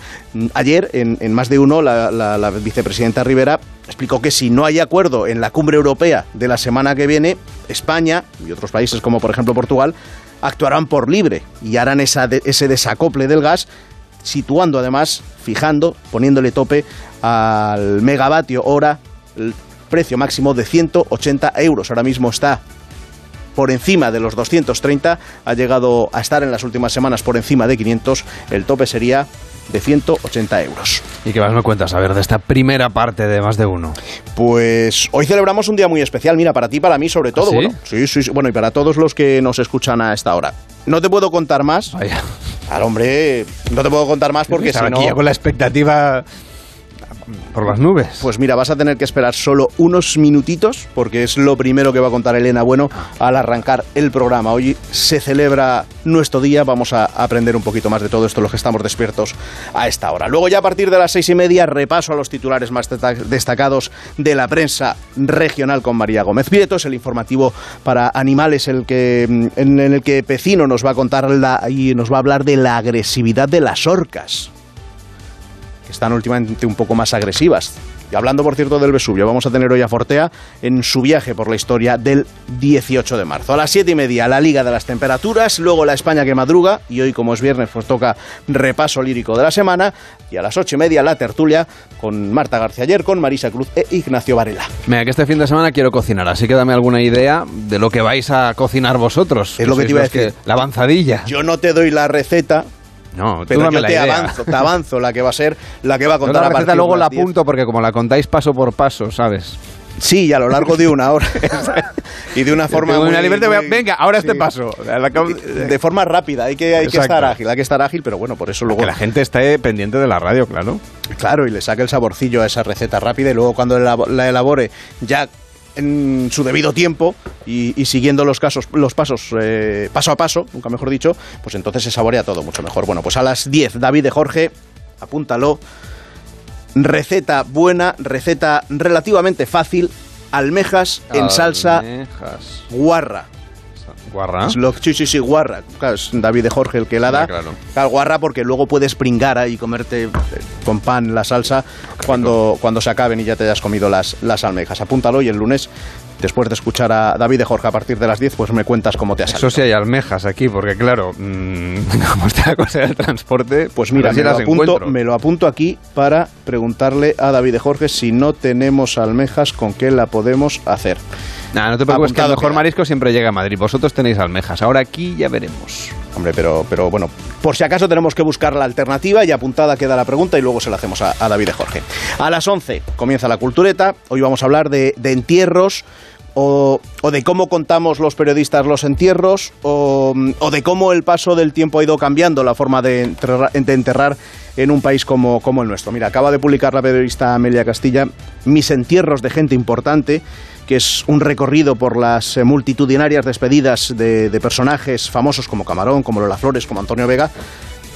Ayer, en, más de uno, la, la, vicepresidenta Rivera explicó que si no hay acuerdo en la cumbre europea de la semana que viene, España y otros países como por ejemplo Portugal actuarán por libre y harán ese desacople del gas situando además, fijando, poniéndole tope al megavatio hora el precio máximo de 180 euros. Ahora mismo está por encima de los 230, ha llegado a estar en las últimas semanas por encima de 500, el tope sería de 180 euros. ¿Y qué más me cuentas a ver de esta primera parte de más de uno? Pues hoy celebramos un día muy especial, mira, para ti, para mí sobre todo, ¿Ah, sí? bueno, sí, sí, sí, bueno, y para todos los que nos escuchan a esta hora. No te puedo contar más. Vaya. Al hombre, no te puedo contar más porque si no aquí con la expectativa por las nubes. Pues mira, vas a tener que esperar solo unos minutitos porque es lo primero que va a contar Elena Bueno al arrancar el programa. Hoy se celebra nuestro día, vamos a aprender un poquito más de todo esto los que estamos despiertos a esta hora. Luego ya a partir de las seis y media repaso a los titulares más destacados de la prensa regional con María Gómez Prieto, es el informativo para animales el que, en el que Pecino nos va a contar y nos va a hablar de la agresividad de las orcas están últimamente un poco más agresivas. Y hablando, por cierto, del Vesubio, vamos a tener hoy a Fortea en su viaje por la historia del 18 de marzo. A las 7 y media, la Liga de las Temperaturas, luego la España que madruga, y hoy, como es viernes, pues toca repaso lírico de la semana, y a las 8 y media, la tertulia con Marta García ayer, con Marisa Cruz e Ignacio Varela. Mira, que este fin de semana quiero cocinar, así que dame alguna idea de lo que vais a cocinar vosotros. Es lo que te iba a decir. Que, la avanzadilla. Yo no te doy la receta, no, pero yo la te idea. avanzo, te avanzo la que va a ser, la que va a contar la a receta partir luego la las 10. apunto porque como la contáis paso por paso, ¿sabes? Sí, y a lo largo de una hora. y de una forma muy, una muy- venga, ahora este paso. La de forma rápida, hay que, hay que estar ágil, hay que estar ágil, pero bueno, por eso luego Que la gente esté pendiente de la radio, claro. Claro, y le saque el saborcillo a esa receta rápida y luego cuando la, la elabore ya en su debido tiempo y, y siguiendo los casos, los pasos eh, paso a paso, nunca mejor dicho, pues entonces se saborea todo mucho mejor. Bueno, pues a las 10, David de Jorge, apúntalo. Receta buena, receta relativamente fácil, almejas en salsa Almejas. guarra. Guarra. Sí, sí, sí, guarra. Claro, es David de Jorge el que la da. Ah, claro. Claro, guarra porque luego puedes pringar ahí y comerte eh, con pan la salsa cuando, cuando se acaben y ya te hayas comido las, las almejas. Apúntalo y el lunes, después de escuchar a David de Jorge a partir de las 10, pues me cuentas cómo te has Eso sí hay almejas aquí, porque claro, mm, como está la cosa del transporte, Pues mira, si me lo, apunto, encuentro. me lo apunto aquí para preguntarle a David de Jorge si no tenemos almejas, ¿con qué la podemos hacer? Nah, no te preocupes, que el mejor queda. marisco siempre llega a Madrid. Vosotros tenéis almejas. Ahora aquí ya veremos. Hombre, pero, pero bueno, por si acaso tenemos que buscar la alternativa y apuntada queda la pregunta y luego se la hacemos a, a David de Jorge. A las 11 comienza la cultureta. Hoy vamos a hablar de, de entierros. O, o de cómo contamos los periodistas los entierros, o, o de cómo el paso del tiempo ha ido cambiando la forma de enterrar, de enterrar en un país como, como el nuestro. Mira, acaba de publicar la periodista Amelia Castilla Mis entierros de gente importante, que es un recorrido por las eh, multitudinarias despedidas de, de personajes famosos como Camarón, como Lola Flores, como Antonio Vega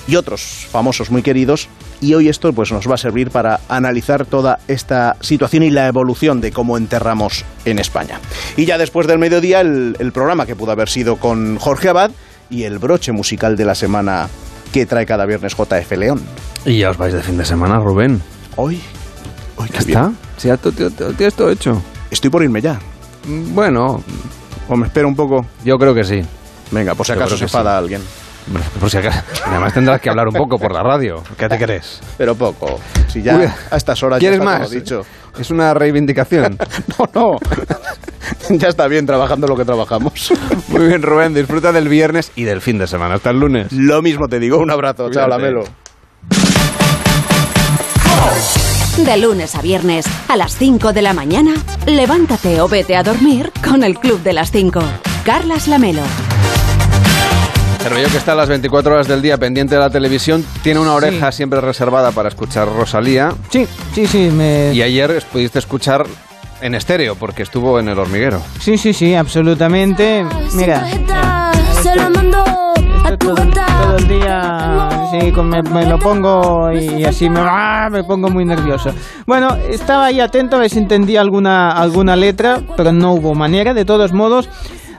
y otros famosos muy queridos. Y hoy esto pues, nos va a servir para analizar toda esta situación y la evolución de cómo enterramos en España. Y ya después del mediodía, el, el programa que pudo haber sido con Jorge Abad y el broche musical de la semana que trae cada viernes JF León. Y ya os vais de fin de semana, Rubén. Hoy, hoy ¿Ya está? Sí, ya tienes todo hecho. Estoy por irme ya. Bueno, ¿O me espero un poco? yo creo que sí. Venga, por si acaso se que sí. enfada alguien. Por si acaso. Además tendrás que hablar un poco por la radio. ¿Qué te crees? Pero poco. Si ya Uy, a estas horas ya ¿Quieres está más? todo dicho. Es una reivindicación. No, no. ya está bien trabajando lo que trabajamos. Muy bien, Rubén. Disfruta del viernes y del fin de semana. Hasta el lunes. Lo mismo te digo. Un abrazo. Chao, Cuídate. Lamelo. De lunes a viernes, a las 5 de la mañana, levántate o vete a dormir con el Club de las 5. Carlas Lamelo. Pero yo que está a las 24 horas del día pendiente de la televisión, tiene una oreja siempre reservada para escuchar Rosalía. Sí, sí, sí, me... Y ayer pudiste escuchar en estéreo, porque estuvo en el hormiguero. Sí, sí, sí, absolutamente. Mira. Se lo mando todo, todo el día sí, con- me, me lo pongo y así me, ¡ah! me pongo muy nervioso. Bueno, estaba ahí atento a ver si entendía alguna, alguna letra, pero no hubo manera. De todos modos,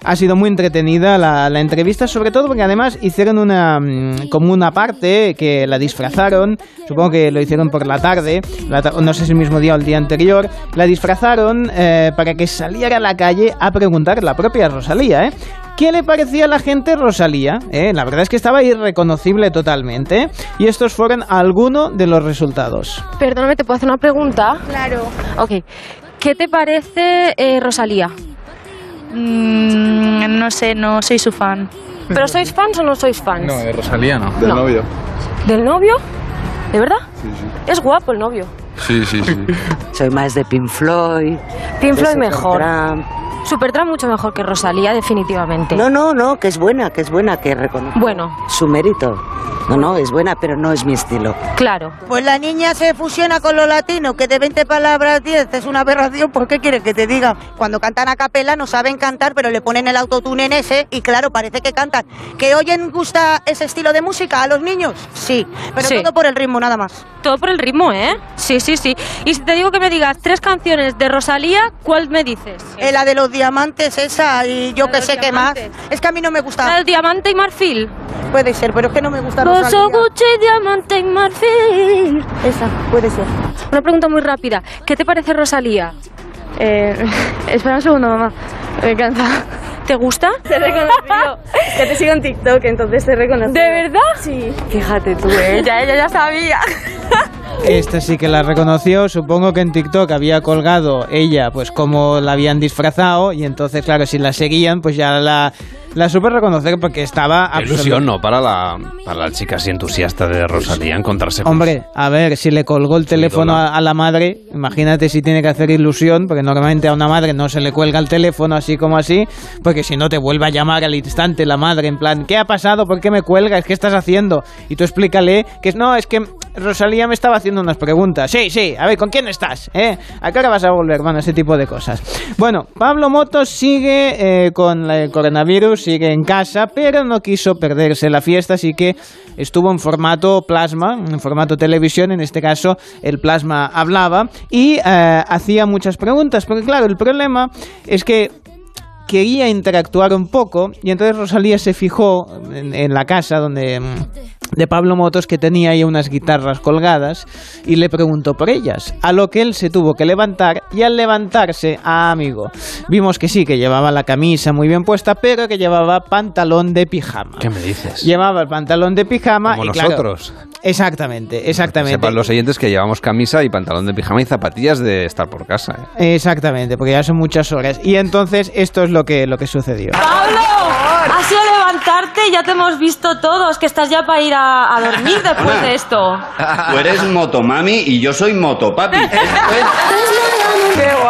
ha sido muy entretenida la, la entrevista, sobre todo porque además hicieron una mm, como una parte que la disfrazaron, supongo que lo hicieron por la tarde, la no sé si el mismo día o el día anterior, la disfrazaron eh, para que saliera a la calle a preguntar la propia Rosalía, ¿eh? ¿Qué le parecía a la gente Rosalía? ¿Eh? La verdad es que estaba irreconocible totalmente. ¿eh? Y estos fueron algunos de los resultados. Perdóname, ¿te puedo hacer una pregunta? Claro. Ok. ¿Qué te parece eh, Rosalía? Mm, no sé, no soy su fan. ¿Pero sois fans o no sois fans? de Rosalía no. Del No. novio. ¿Del novio? ¿De verdad? Es guapo el novio. Sí, sí, sí. Soy más de Pink Floyd. Pink de Floyd mejor. Supertramp. Supertramp mucho mejor que Rosalía, definitivamente. No, no, no, que es buena, que es buena, que reconozco Bueno. su mérito. No, no, es buena, pero no es mi estilo. Claro. Pues la niña se fusiona con lo latino, que de 20 palabras 10 es una aberración, ¿por qué quieres que te diga? Cuando cantan a capela no saben cantar, pero le ponen el autotune en ese y claro, parece que cantan. ¿Que oyen gusta ese estilo de música a los niños? Sí, pero Sí. todo por el ritmo nada más. Todo por el ritmo, ¿eh? Sí, sí, sí. Y si te digo que me digas tres canciones de Rosalía, ¿cuál me dices? Eh, la de los diamantes esa y yo que los sé qué más. Es que a mí no me gusta. ¿La del diamante y marfil? Puede ser, pero es que no me gusta Bozo, Rosalía. Gucci, diamante y marfil. Esa, puede ser. Una pregunta muy rápida. ¿Qué te parece Rosalía? Eh, espera un segundo, mamá. Me encanta. ¿Te gusta? Te he reconocido. que te sigo en TikTok, entonces te he reconocido. ¿De verdad? Sí. Fíjate tú, ¿eh? Ya, ella ya sabía. Esta sí que la reconoció, supongo que en TikTok había colgado ella, pues como la habían disfrazado, y entonces, claro, si la seguían, pues ya la, la supe reconocer porque estaba Qué ilusión, ¿no? Para la, para la chica así entusiasta de Rosalía encontrarse con Hombre, a ver, si le colgó el teléfono a, a la madre, imagínate si tiene que hacer ilusión, porque normalmente a una madre no se le cuelga el teléfono así como así, porque si no te vuelve a llamar al instante la madre en plan, ¿qué ha pasado? ¿Por qué me cuelgas? ¿Qué estás haciendo? Y tú explícale que no, es que Rosalía me estaba haciendo unas preguntas. Sí, sí, a ver, ¿con quién estás? ¿Eh? ¿A qué hora vas a volver? Bueno, ese tipo de cosas. Bueno, Pablo Motos sigue eh, con el coronavirus, sigue en casa, pero no quiso perderse la fiesta, así que estuvo en formato plasma, en formato televisión, en este caso el plasma hablaba y eh, hacía muchas preguntas, porque claro, el problema es que quería interactuar un poco y entonces Rosalía se fijó en, la casa donde de Pablo Motos que tenía ahí unas guitarras colgadas y le preguntó por ellas, a lo que él se tuvo que levantar y al levantarse, ah amigo, vimos que sí, que llevaba la camisa muy bien puesta, pero que llevaba pantalón de pijama. ¿Qué me dices? Llevaba el pantalón de pijama Como y claro, nosotros. exactamente, exactamente. Sepan los oyentes que llevamos camisa y pantalón de pijama y zapatillas de estar por casa. ¿eh? Exactamente, porque ya son muchas horas. Y entonces esto es lo que, lo que sucedió. ¡Pablo! Has sido levantarte y ya te hemos visto todos, que estás ya para ir a, a dormir después de esto. Tú eres motomami y yo soy motopapi.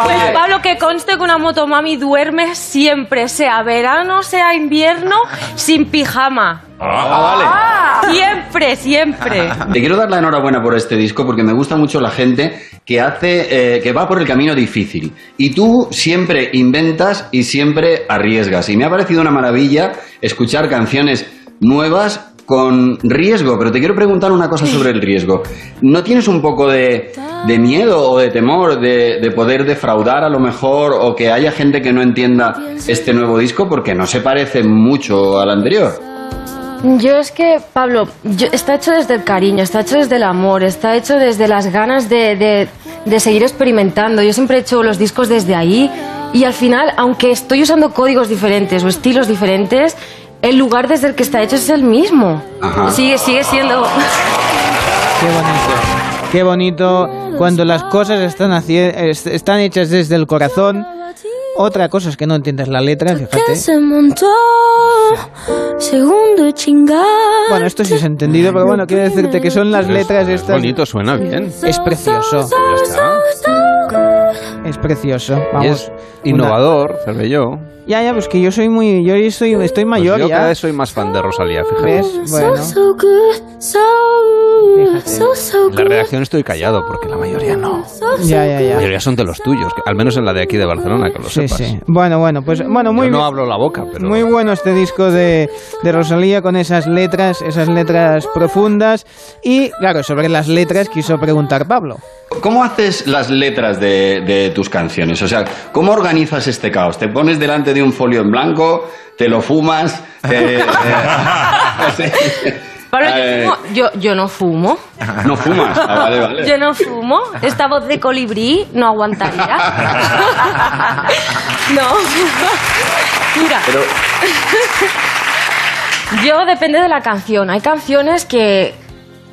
Pues Pablo, que conste que una motomami duerme siempre, sea verano, sea invierno, sin pijama. Ah, Siempre, siempre. Te quiero dar la enhorabuena por este disco porque me gusta mucho la gente que hace, eh, que va por el camino difícil. Y tú siempre inventas y siempre arriesgas. Y me ha parecido una maravilla escuchar canciones nuevas con riesgo, pero te quiero preguntar una cosa sobre el riesgo. ¿No tienes un poco de, miedo o de temor de, de poder defraudar a lo mejor o que haya gente que no entienda este nuevo disco porque no se parece mucho al anterior? Yo es que, Pablo, yo- está hecho desde el cariño, está hecho desde el amor, está hecho desde las ganas de- de seguir experimentando. Yo siempre he hecho los discos desde ahí y al final, aunque estoy usando códigos diferentes o estilos diferentes, el lugar desde el que está hecho es el mismo. Ajá. Sigue, sigue siendo... Qué bonito. Qué bonito cuando las cosas están, están hechas desde el corazón. Otra cosa es que no entiendes la letra, Que fíjate. se montó segundo chingar. Bueno, esto sí es entendido, pero bueno, quiero decirte que son las letras Es estas. bonito, suena bien. Es precioso. Ya está. Es precioso. Y Vamos. es innovador, Cervelló. una- Ya, ya, pues que yo soy muy. Yo estoy, estoy Pues mayor yo ya. cada vez soy más fan de Rosalía, fíjate. ¿Ves? Bueno. En la redacción estoy callado porque la mayoría no. Ya, ya, La ya. mayoría son de los tuyos, que- al menos en la de aquí de Barcelona, que lo Sí, sepas. sí. Bueno, bueno, pues bueno, muy Yo no hablo la boca, pero Muy bueno este disco de, de Rosalía con esas letras, esas letras profundas. Y claro, sobre las letras quiso preguntar Pablo. ¿Cómo haces las letras de, de tus canciones? O sea, ¿cómo organizas este caos? ¿Te pones delante de un folio en blanco? ¿Te lo fumas? te- eh, no sé. Pablo, yo, Eh, fumo- yo, yo no fumo. No fumas. Ah, vale, vale. Yo no fumo. Esta voz de colibrí no aguantaría. no. Mira. Pero, Yo depende de la canción. Hay canciones que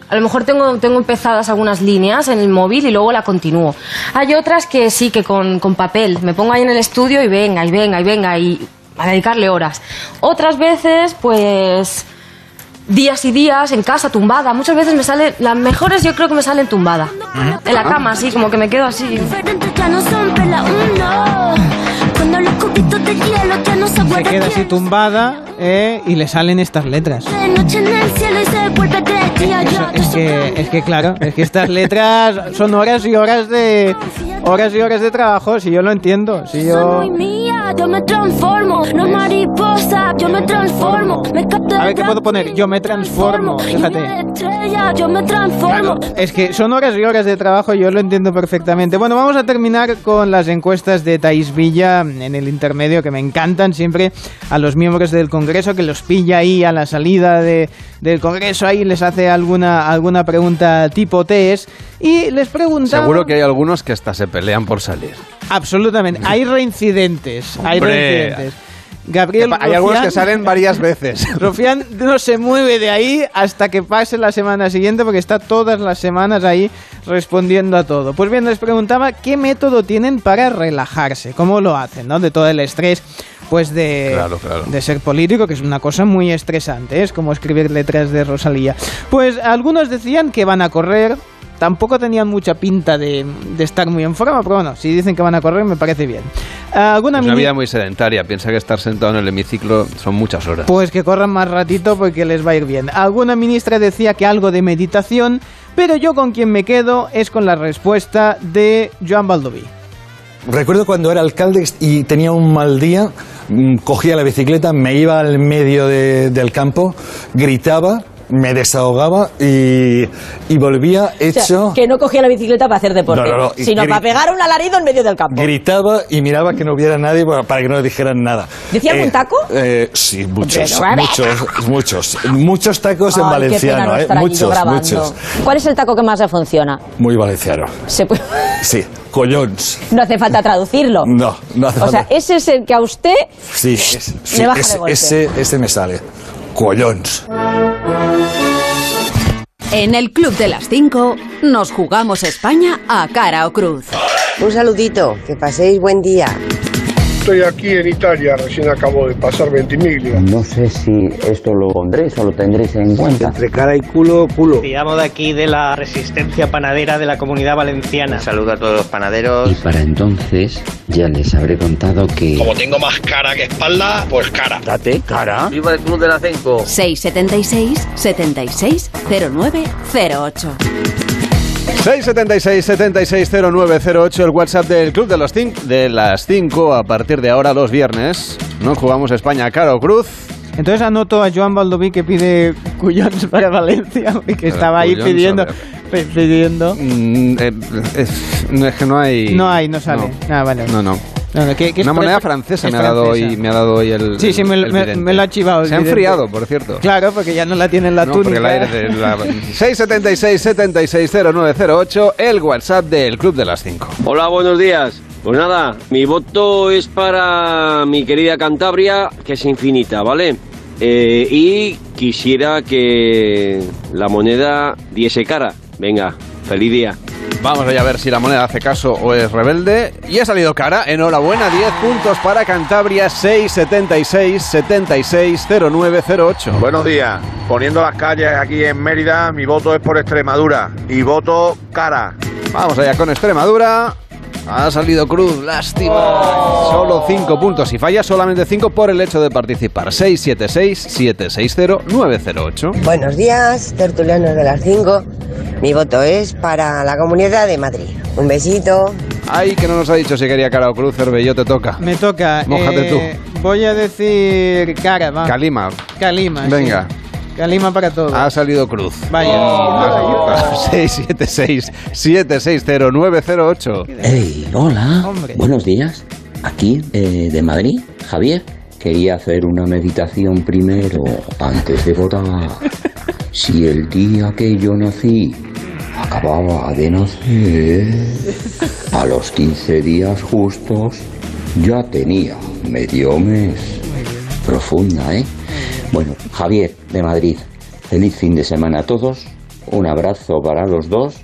a lo mejor tengo, tengo empezadas algunas líneas en el móvil y luego la continúo. Hay otras que sí, que con, con papel. Me pongo ahí en el estudio y venga, y venga, y venga, y a dedicarle horas. Otras veces, pues días y días en casa, tumbada. Muchas veces me salen, las mejores yo creo que me salen tumbada. En la cama, así, como que me quedo así. Se queda así tumbada eh, y le salen estas letras. Yo Es que, es que claro, es que estas letras son horas y horas de horas y horas de trabajo, si yo lo entiendo, si yo yo me transformo. No es mariposa, yo me transformo. A ver qué puedo poner, yo me transformo, fíjate. yo me transformo. Es que son horas y horas de trabajo, yo lo entiendo perfectamente. Bueno, vamos a terminar con las encuestas de Thais Villa en el intermedio, que me encantan siempre a los miembros del Congreso, que los pilla ahí a la salida de- del Congreso, ahí les hace alguna, alguna pregunta tipo test y les pregunta... seguro que hay algunos que hasta se pelean por salir. Absolutamente, hay reincidentes, hay Hombre. reincidentes. Gabriel Hay algunos que salen varias veces. Rufián no se mueve de ahí hasta que pase la semana siguiente porque está todas las semanas ahí respondiendo a todo. Pues bien, les preguntaba qué método tienen para relajarse, cómo lo hacen, ¿no? De todo el estrés, pues de, Claro, claro. de ser político, que es una cosa muy estresante, ¿eh? es como escribir letras de Rosalía. Pues algunos decían que van a correr, tampoco tenían mucha pinta de, de estar muy en forma, pero bueno, si dicen que van a correr me parece bien. ¿Alguna Es una mini- vida muy sedentaria. Piensa que estar sentado en el hemiciclo son muchas horas. Pues que corran más ratito porque les va a ir bien. Alguna ministra decía que algo de meditación, Pero yo con quien me quedo es con la respuesta de Joan Baldoví. Recuerdo cuando era alcalde y tenía un mal día, mm, cogía la bicicleta, me iba al medio de- del campo, gritaba, me desahogaba y, y volvía O sea, hecho... que no cogía la bicicleta para hacer deporte, No, no, no, sino para pegar un alarido en medio del campo. Gritaba y miraba que no hubiera nadie para que no dijeran nada. ¿Decía algún taco? eh, sí, muchos, muchos, muchos. Muchos tacos en Ay, pena valenciano, no ¿eh? Muchos, muchos. ¿Cuál es el taco que más le funciona? Muy valenciano. Se puede- Sí, collons. No hace falta traducirlo. No, no hace O sea, falta. ese es el que a usted Sí, es- sí, baja de ese, golpe. ese, ese me sale. Collons. En el Club de las 5 nos jugamos España a cara o cruz. Un saludito, que paséis buen día. Estoy aquí en Italia, recién acabo de pasar Ventimiglia. No sé si esto lo pondréis o lo tendréis en cuenta. Entre cara y culo, culo. Llamo de aquí de la Resistencia Panadera de la Comunidad Valenciana. Saludo a todos los panaderos. Y para entonces ya les habré contado que... Como tengo más cara que espalda, pues cara. Date, cara. Viva el Club de la 5. 676 76 09 08. 676 760908 el WhatsApp del Club de, los cin- de las 5 a partir de ahora los viernes. Nos jugamos España cara o cruz. Entonces anoto a Joan Baldoví que pide cuyons para Valencia, y que estaba ahí cuyons, pidiendo. pidiendo. Mm, eh, es, no, es que no hay. No hay, no sale. Ah, vale. No, no. Una moneda francesa es me ha, dado hoy, me ha dado hoy el. Sí, sí, me, el me- vidente. me lo ha chivado. Se ha enfriado, por cierto. Claro, porque ya no la tiene en la No, túnica. porque el aire de la- 676 760908 el WhatsApp del Club de las 5. Hola, buenos días. Pues nada, mi voto es para mi querida Cantabria, que es infinita, ¿vale? Eh, y quisiera que la moneda diese cara. Venga, feliz día. Vamos allá a ver si la moneda hace caso o es rebelde. Y ha salido cara. Enhorabuena, 10 puntos para Cantabria, 676 760908. Buenos días. Poniendo las calles aquí en Mérida, mi voto es por Extremadura y voto cara. Vamos allá con Extremadura. Ha salido Cruz, lástima. Solo 5 puntos. Si falla, solamente 5 por el hecho de participar. 676-760-908. Buenos días, tertulianos de las 5. Mi voto es para la Comunidad de Madrid. Un besito. Ay, que no nos ha dicho si quería cara o cruz, Herbello, te toca. Me toca. Mójate eh, Voy a decir cara, va. Calima. Calima. sí. Calima para todos. Ha salido Cruz. Vaya. Oh. 676-760-908. Hey, hola. Buenos días. Aquí, eh, de Madrid, Javier. Quería hacer una meditación primero, antes de votar. Si el día que yo nací acababa de nacer, a los 15 días justos ya tenía medio mes. Profunda, ¿eh? Bueno, Javier, de Madrid. Feliz fin de semana a todos. Un abrazo para los dos.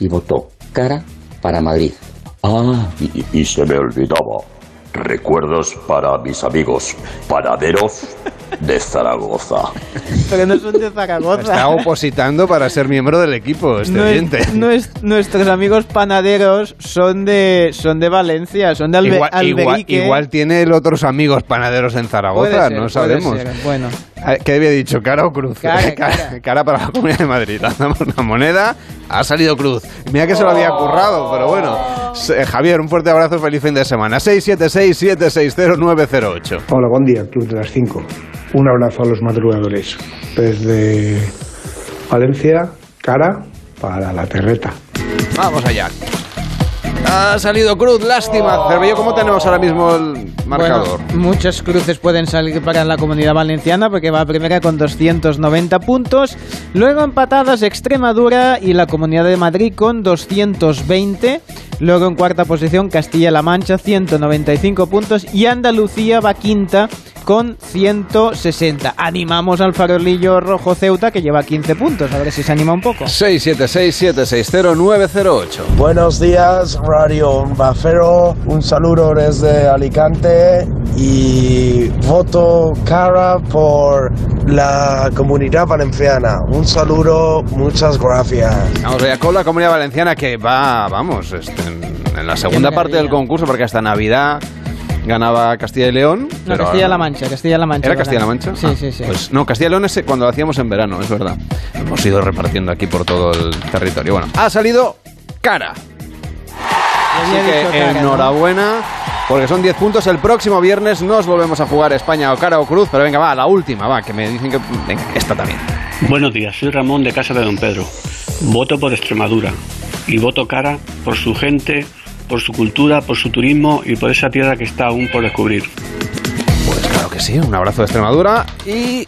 Y votó cara para Madrid. Ah, y, y se me olvidaba. Recuerdos para mis amigos panaderos de Zaragoza. Pero no son de Zaragoza. Está opositando para ser miembro del equipo, este No es- no es- nuestros amigos panaderos son de son de Valencia, son de Albe- Igual, igual, Alberique. igual tiene el otros amigos panaderos en Zaragoza, ser, no sabemos. ser, Bueno, Ah, ¿Qué había dicho? ¿Cara o cruz? Cara, cara. para la Comunidad de Madrid. Lanzamos una moneda, ha salido cruz. Mira que se lo había currado, pero bueno. Javier, un fuerte abrazo, feliz fin de semana. 676-760-908. Hola, buen día, Club de las 5. Un abrazo a los madrugadores. Desde Valencia, cara para la terreta. Vamos allá. Ha salido cruz, lástima. Cervello, ¿cómo tenemos ahora mismo el marcador? Muchas cruces pueden salir para la comunidad valenciana porque va primera con 290 puntos. Luego empatadas Extremadura y la comunidad de Madrid con 220. Luego en cuarta posición Castilla-La Mancha 195 puntos y Andalucía va quinta con 160. Animamos al farolillo rojo Ceuta que lleva 15 puntos, a ver si se anima un poco. 676-760-908. Buenos días, Radio Bafero. Un saludo desde Alicante y voto cara por la comunidad valenciana. Un saludo, muchas gracias. Vamos allá con la comunidad valenciana que va, vamos, este, en, en la segunda parte del concurso porque hasta Navidad ganaba Castilla y León. No, Castilla-La Mancha, Castilla-La Mancha. ¿Era Castilla-La. Mancha? Sí, Ah, sí, sí. Pues no, Castilla y León es cuando lo hacíamos en verano, es verdad. Hemos ido repartiendo aquí por todo el territorio. Bueno, ha salido cara. Así que cara, ¿no? enhorabuena, porque son 10 puntos. El próximo viernes nos volvemos a jugar España o cara o cruz, pero venga, va, la última, va, que me dicen que... Venga, esta también. Buenos días, soy Ramón de Casa de Don Pedro. Voto por Extremadura y voto cara por su gente, por su cultura, por su turismo y por esa tierra que está aún por descubrir. Pues claro que sí, un abrazo de Extremadura y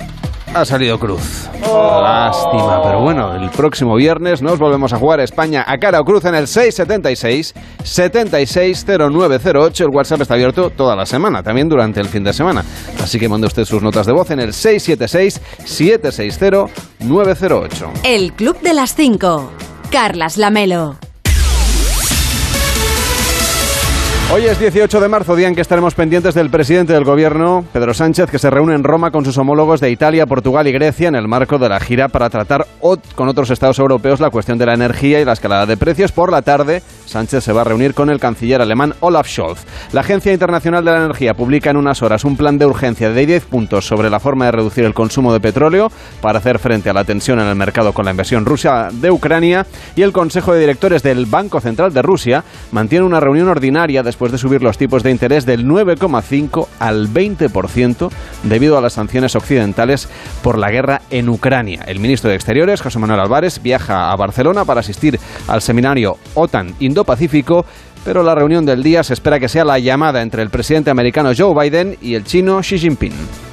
ha salido cruz. Lástima, pero bueno, el próximo viernes nos volvemos a jugar España a cara o cruz en el 676 760908. El WhatsApp está abierto toda la semana, también durante el fin de semana. Así que mande usted sus notas de voz en el 676 760 908. El Club de las 5. Carlas Lamelo. Hoy es 18 de marzo, día en que estaremos pendientes del presidente del gobierno, Pedro Sánchez, que se reúne en Roma con sus homólogos de Italia, Portugal y Grecia en el marco de la gira para tratar con otros estados europeos la cuestión de la energía y la escalada de precios. Por la tarde, Sánchez se va a reunir con el canciller alemán Olaf Scholz. La Agencia Internacional de la Energía publica en unas horas un plan de urgencia de 10 puntos sobre la forma de reducir el consumo de petróleo para hacer frente a la tensión en el mercado con la invasión rusa de Ucrania y el Consejo de Directores del Banco Central de Rusia mantiene una reunión ordinaria después de subir los tipos de interés del 9,5 al 20% debido a las sanciones occidentales por la guerra en Ucrania. El ministro de Exteriores, José Manuel Álvarez, viaja a Barcelona para asistir al seminario OTAN Indo-Pacífico pero la reunión del día se espera que sea la llamada entre el presidente americano Joe Biden y el chino Xi Jinping.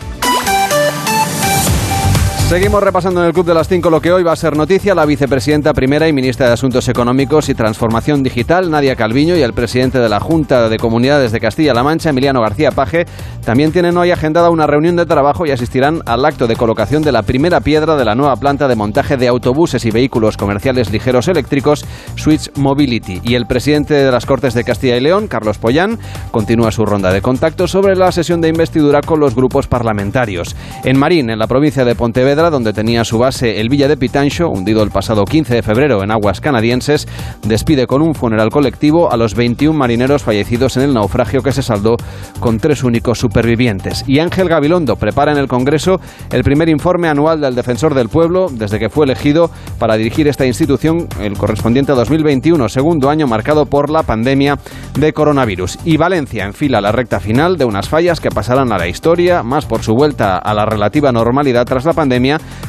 Seguimos repasando en el Club de las 5 lo que hoy va a ser noticia. La vicepresidenta primera y ministra de Asuntos Económicos y Transformación Digital, Nadia Calviño, y el presidente de la Junta de Comunidades de Castilla-La Mancha, Emiliano García Paje, también tienen hoy agendada una reunión de trabajo y asistirán al acto de colocación de la primera piedra de la nueva planta de montaje de autobuses y vehículos comerciales ligeros eléctricos, Switch Mobility. Y el presidente de las Cortes de Castilla y León, Carlos Pollán, continúa su ronda de contacto sobre la sesión de investidura con los grupos parlamentarios. En Marín, en la provincia de Pontevedra, donde tenía su base el Villa de Pitancho, hundido el pasado 15 de febrero en aguas canadienses, despide con un funeral colectivo a los 21 marineros fallecidos en el naufragio que se saldó con tres únicos supervivientes. Y Ángel Gabilondo prepara en el Congreso el primer informe anual del Defensor del Pueblo desde que fue elegido para dirigir esta institución, el correspondiente a 2021, segundo año marcado por la pandemia de coronavirus. Y Valencia enfila la recta final de unas fallas que pasarán a la historia, más por su vuelta a la relativa normalidad tras la pandemia,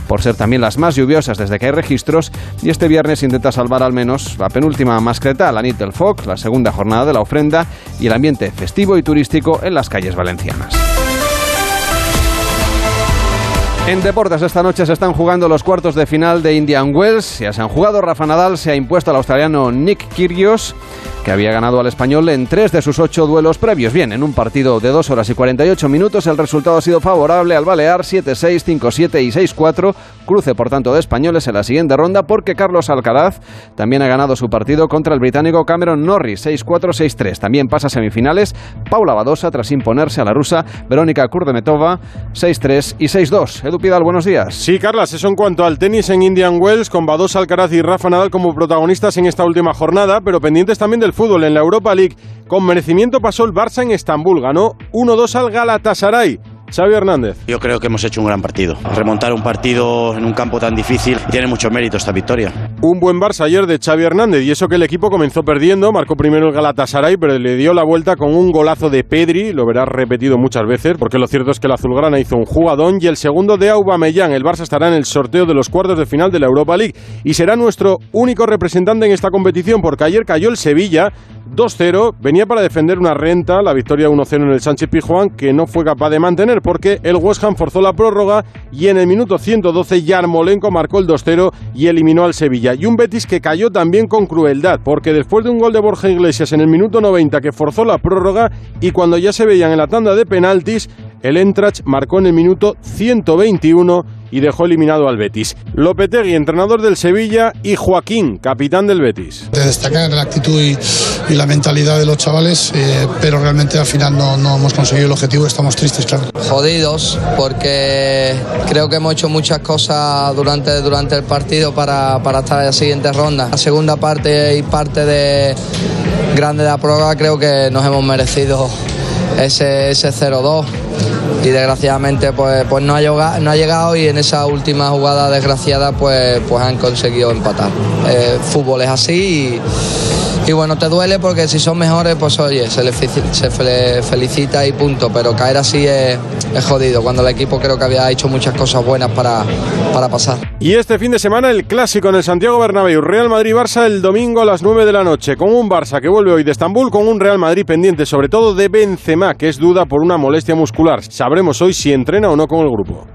por ser también las más lluviosas desde que hay registros, y este viernes intenta salvar al menos la penúltima mascleta, la Nit del Foc, la segunda jornada de la ofrenda y el ambiente festivo y turístico en las calles valencianas. En deportes esta noche se están jugando los cuartos de final de Indian Wells. Ya se han jugado. Rafa Nadal se ha impuesto al australiano Nick Kyrgios, que había ganado al español en tres de sus ocho duelos previos. Bien, en un partido de 2 horas y 48 minutos el resultado ha sido favorable al Balear 7-6, 5-7 y 6-4. Cruce, por tanto, de españoles en la siguiente ronda porque Carlos Alcaraz también ha ganado su partido contra el británico Cameron Norris 6-4, 6-3. También pasa a semifinales Paula Badosa tras imponerse a la rusa Verónica Kurdemetova 6-3 y 6-2. Buenos días. Sí, Carlas, eso en cuanto al tenis en Indian Wells, con Badosa Alcaraz y Rafa Nadal como protagonistas en esta última jornada, pero pendientes también del fútbol en la Europa League. Con merecimiento pasó el Barça en Estambul, ganó 1-2 al Galatasaray. Xavi Hernández. Yo creo que hemos hecho un gran partido. Remontar un partido en un campo tan difícil tiene mucho mérito esta victoria. Un buen Barça ayer de Xavi Hernández y eso que el equipo comenzó perdiendo, marcó primero el Galatasaray, pero le dio la vuelta con un golazo de Pedri, lo verás repetido muchas veces, porque lo cierto es que el azulgrana hizo un jugadón y el segundo de Aubameyang. El Barça estará en el sorteo de los cuartos de final de la Europa League y será nuestro único representante en esta competición, porque ayer cayó el Sevilla 2-0, venía para defender una renta, la victoria 1-0 en el Sánchez Pijuán, que no fue capaz de mantener porque el West Ham forzó la prórroga y en el minuto 112 Yarmolenko marcó el 2-0 y eliminó al Sevilla. Y un Betis que cayó también con crueldad, porque después de un gol de Borja Iglesias en el minuto 90 que forzó la prórroga y cuando ya se veían en la tanda de penaltis, el Entrach marcó en el minuto 121 y dejó eliminado al Betis. Lopetegui, entrenador del Sevilla, y Joaquín, capitán del Betis. de destacar la actitud y, y la mentalidad de los chavales, eh, pero realmente al final no, no hemos conseguido el objetivo, estamos tristes, claro. Jodidos porque creo que hemos hecho muchas cosas durante, durante el partido para, para estar en la siguiente ronda. La segunda parte y parte de grande de la prórroga creo que nos hemos merecido ese, ese 0-2 y desgraciadamente pues, pues no, ha llegado, no ha llegado y en esa última jugada desgraciada pues, pues han conseguido empatar. Eh, fútbol es así y, y bueno, te duele porque si son mejores pues oye, se les se fe- felicita y punto, pero caer así es, es jodido cuando el equipo creo que había hecho muchas cosas buenas para, para pasar. Y este fin de semana el clásico en el Santiago Bernabéu, Real Madrid-Barça el domingo a las 9 de la noche, con un Barça que vuelve hoy de Estambul, con un Real Madrid pendiente sobre todo de Benzema, que es duda por una molestia muscular. Sabremos hoy si entrena o no con el grupo.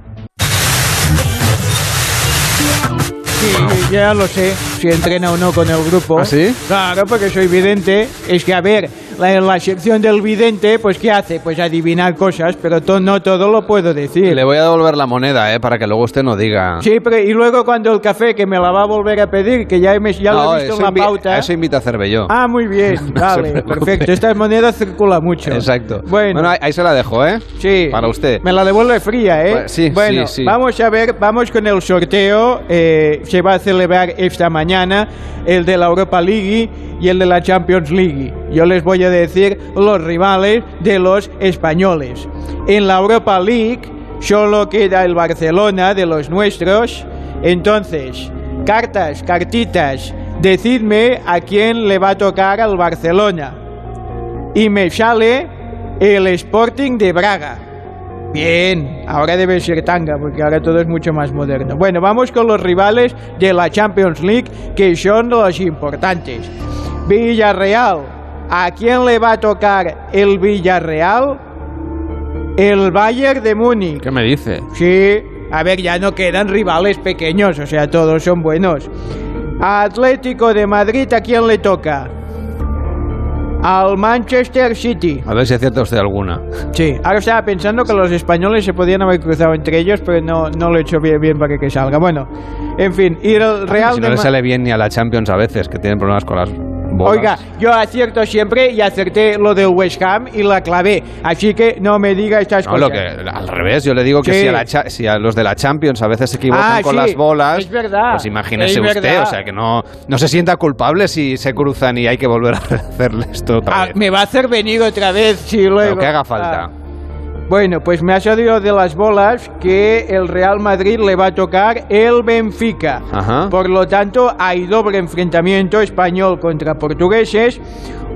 Sí, ya lo sé, si entrena o no con el grupo. ¿Ah, sí? Claro, porque soy vidente. Es que, a ver, la, la sección del vidente, pues, ¿qué hace? Pues adivinar cosas, pero to- no todo lo puedo decir. Le voy a devolver la moneda, ¿eh? Para que luego usted no diga. Sí, pero y luego cuando el café, que me la va a volver a pedir, que ya, me- ya lo No, he visto en la pauta. Eso invita a Cervelló. Ah, muy bien, No vale, perfecto. Esta moneda circula mucho. Exacto. Bueno. ahí, ahí se la dejo, ¿eh? Sí. Para usted. Me la devuelve fría, ¿eh? Pues sí, bueno, sí, sí. vamos a ver, vamos con el sorteo. eh, se va a celebrar esta mañana el de la Europa League y el de la Champions League. Yo les voy a decir los rivales de los españoles. En la Europa League solo queda el Barcelona de los nuestros. Entonces, cartas, cartitas, decidme a quién le va a tocar al Barcelona. Y me sale el Sporting de Braga. Bien, ahora debe ser tanga, porque ahora todo es mucho más moderno. Bueno, vamos con los rivales de la Champions League, que son los importantes. Villarreal. ¿A quién le va a tocar el Villarreal? El Bayern de Múnich. ¿Qué me dice? Sí, a ver, ya no quedan rivales pequeños, o sea, todos son buenos. Atlético de Madrid, ¿a quién le toca? Al Manchester City. A ver si acierta usted alguna. Sí, ahora estaba pensando que los españoles se podían haber cruzado entre ellos, pero no, no lo he hecho bien, bien para que, salga. Bueno, en fin, y el Real si de no le sale bien ni a la Champions a veces, que tienen problemas con las bolas. Oiga, yo acierto siempre y acerté lo del West Ham y la clavé. Así que no me diga estas No, cosas. lo que, al revés, yo le digo que Sí. si, a la si a los de la Champions a veces se equivocan Ah, con sí, las bolas, es verdad, pues imagínese es usted, verdad. o sea, que no, no se sienta culpable si se cruzan y hay que volver a hacerle esto otra Ah, vez. me va a hacer venir otra vez si luego. Lo que haga falta. Ah. Bueno, pues me ha salido de las bolas que el Real Madrid le va a tocar el Benfica. Ajá. Por lo tanto, hay doble enfrentamiento español contra portugueses,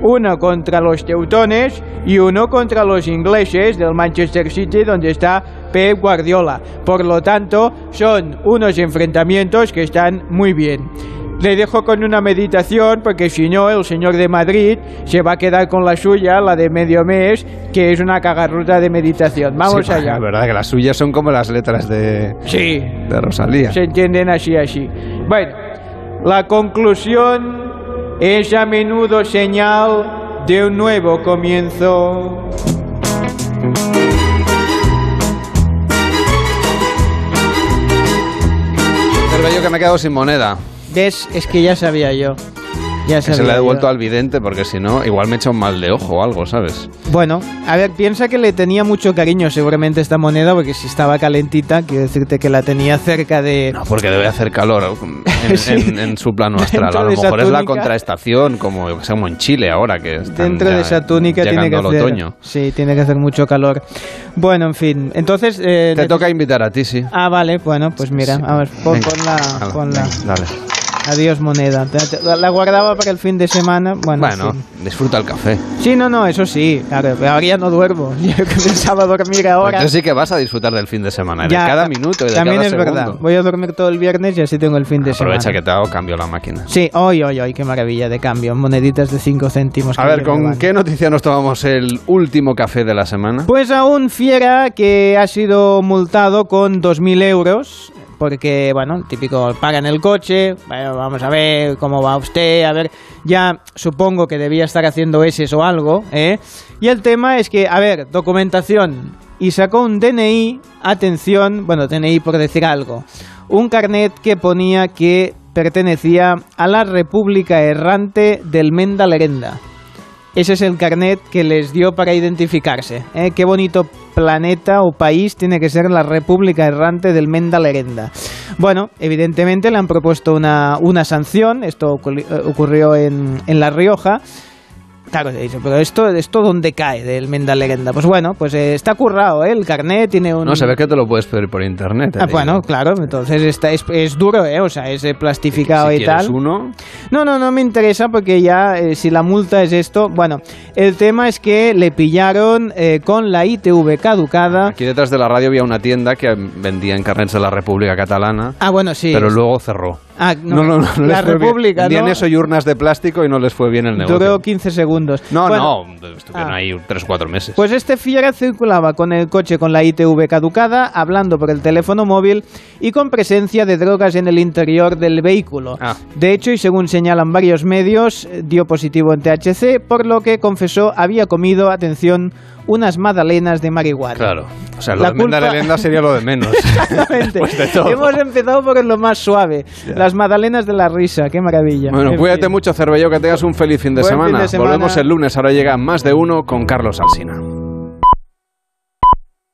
uno contra los teutones y uno contra los ingleses del Manchester City, donde está Pep Guardiola. Por lo tanto, son unos enfrentamientos que están muy bien. Le dejo con una meditación porque si no el señor de Madrid se va a quedar con la suya, la de medio mes, que es una cagarruta de meditación. Vamos Sí, allá. Es verdad que las suyas son como las letras de, Sí. de Rosalía. Se entienden así, así. Bueno, la conclusión es a menudo señal de un nuevo comienzo. Cervello que me he quedado sin moneda. ¿Ves? Es que ya sabía yo. Ya Que sabía se la he yo. devuelto al vidente porque si no, igual me echa un mal de ojo o algo, ¿sabes? Bueno, a ver, piensa que le tenía mucho cariño seguramente esta moneda, porque si estaba calentita, quiero decirte que la tenía cerca de... No, porque debe hacer calor en, Sí. en- en su plano astral. A lo mejor es la túnica. contraestación, como, yo como en Chile ahora, que están Dentro ya de esa túnica tiene que hacer... otoño. Sí, tiene que hacer mucho calor. Bueno, en fin, entonces... eh, Te toca invitar a ti, sí. Ah, vale, bueno, pues mira, a ver, pon, ponla, hala, ponla. venga, dale. Adiós, moneda. La guardaba para el fin de semana. Bueno, Bueno, sí. disfruta el café. Sí, no, no, eso sí, claro, pero ahora ya no duermo. Yo pensaba dormir Pues ahora. entonces sí que vas a disfrutar del fin de semana, de Ya, cada minuto y de También cada es segundo. verdad. Voy a dormir todo el viernes y así tengo el fin de Aprovecha semana. que te hago cambio la máquina. Sí, hoy, hoy, hoy, qué maravilla de cambio. Moneditas de 5 céntimos. A ver, ¿con qué noticia nos tomamos el último café de la semana? Pues a un fiera que ha sido multado con 2.000 euros. Porque, bueno, típico, pagan el coche, bueno, vamos a ver cómo va usted, a ver, ya supongo que debía estar haciendo ese o algo, ¿eh? Y el tema es que, a ver, documentación, y sacó un DNI, atención, bueno, DNI por decir algo, un carnet que ponía que pertenecía a la República Errante del Menda Lerenda. Ese es el carnet que les dio para identificarse. ¿eh? Qué bonito planeta o país tiene que ser la República Errante del Menda Lerenda. Bueno, evidentemente le han propuesto una, una sanción, esto eh, ocurrió en, en La Rioja, Claro, dice, pero esto, esto ¿dónde cae del Mendalegenda? Pues bueno, pues eh, está currado, ¿eh? El carnet tiene un... No, se ve que te lo puedes pedir por internet. Ah, bueno, claro, entonces está, es, es duro, ¿eh? O sea, es eh, plastificado si y tal. uno, No, no, no me interesa porque ya eh, si la multa es esto... Bueno, el tema es que le pillaron eh, con la ITV caducada. aquí detrás de la radio había una tienda que vendía en carnets de la República Catalana, Ah, bueno, sí. pero luego cerró. Ah, No, no, no. la fue bien. República, Vendían ¿no? eso y urnas de plástico y no les fue bien el negocio. Duró 15 segundos. No, Bueno, no, estuvieron Ah. ahí tres o cuatro meses. Pues este Fiera circulaba con el coche con la ITV caducada, hablando por el teléfono móvil y con presencia de drogas en el interior del vehículo. Ah. De hecho, y según señalan varios medios, dio positivo en THC, por lo que confesó había comido, atención, unas magdalenas de marihuana. Claro. O sea, lo La de culpa- sería lo de menos. Exactamente. De. Hemos empezado por lo más suave. Las magdalenas de la risa, qué maravilla. Bueno, En cuídate fin. mucho, Cervello, que tengas un feliz fin de, Buen fin semana. de semana. Volvemos el lunes, ahora llega más de uno con Carlos Alsina.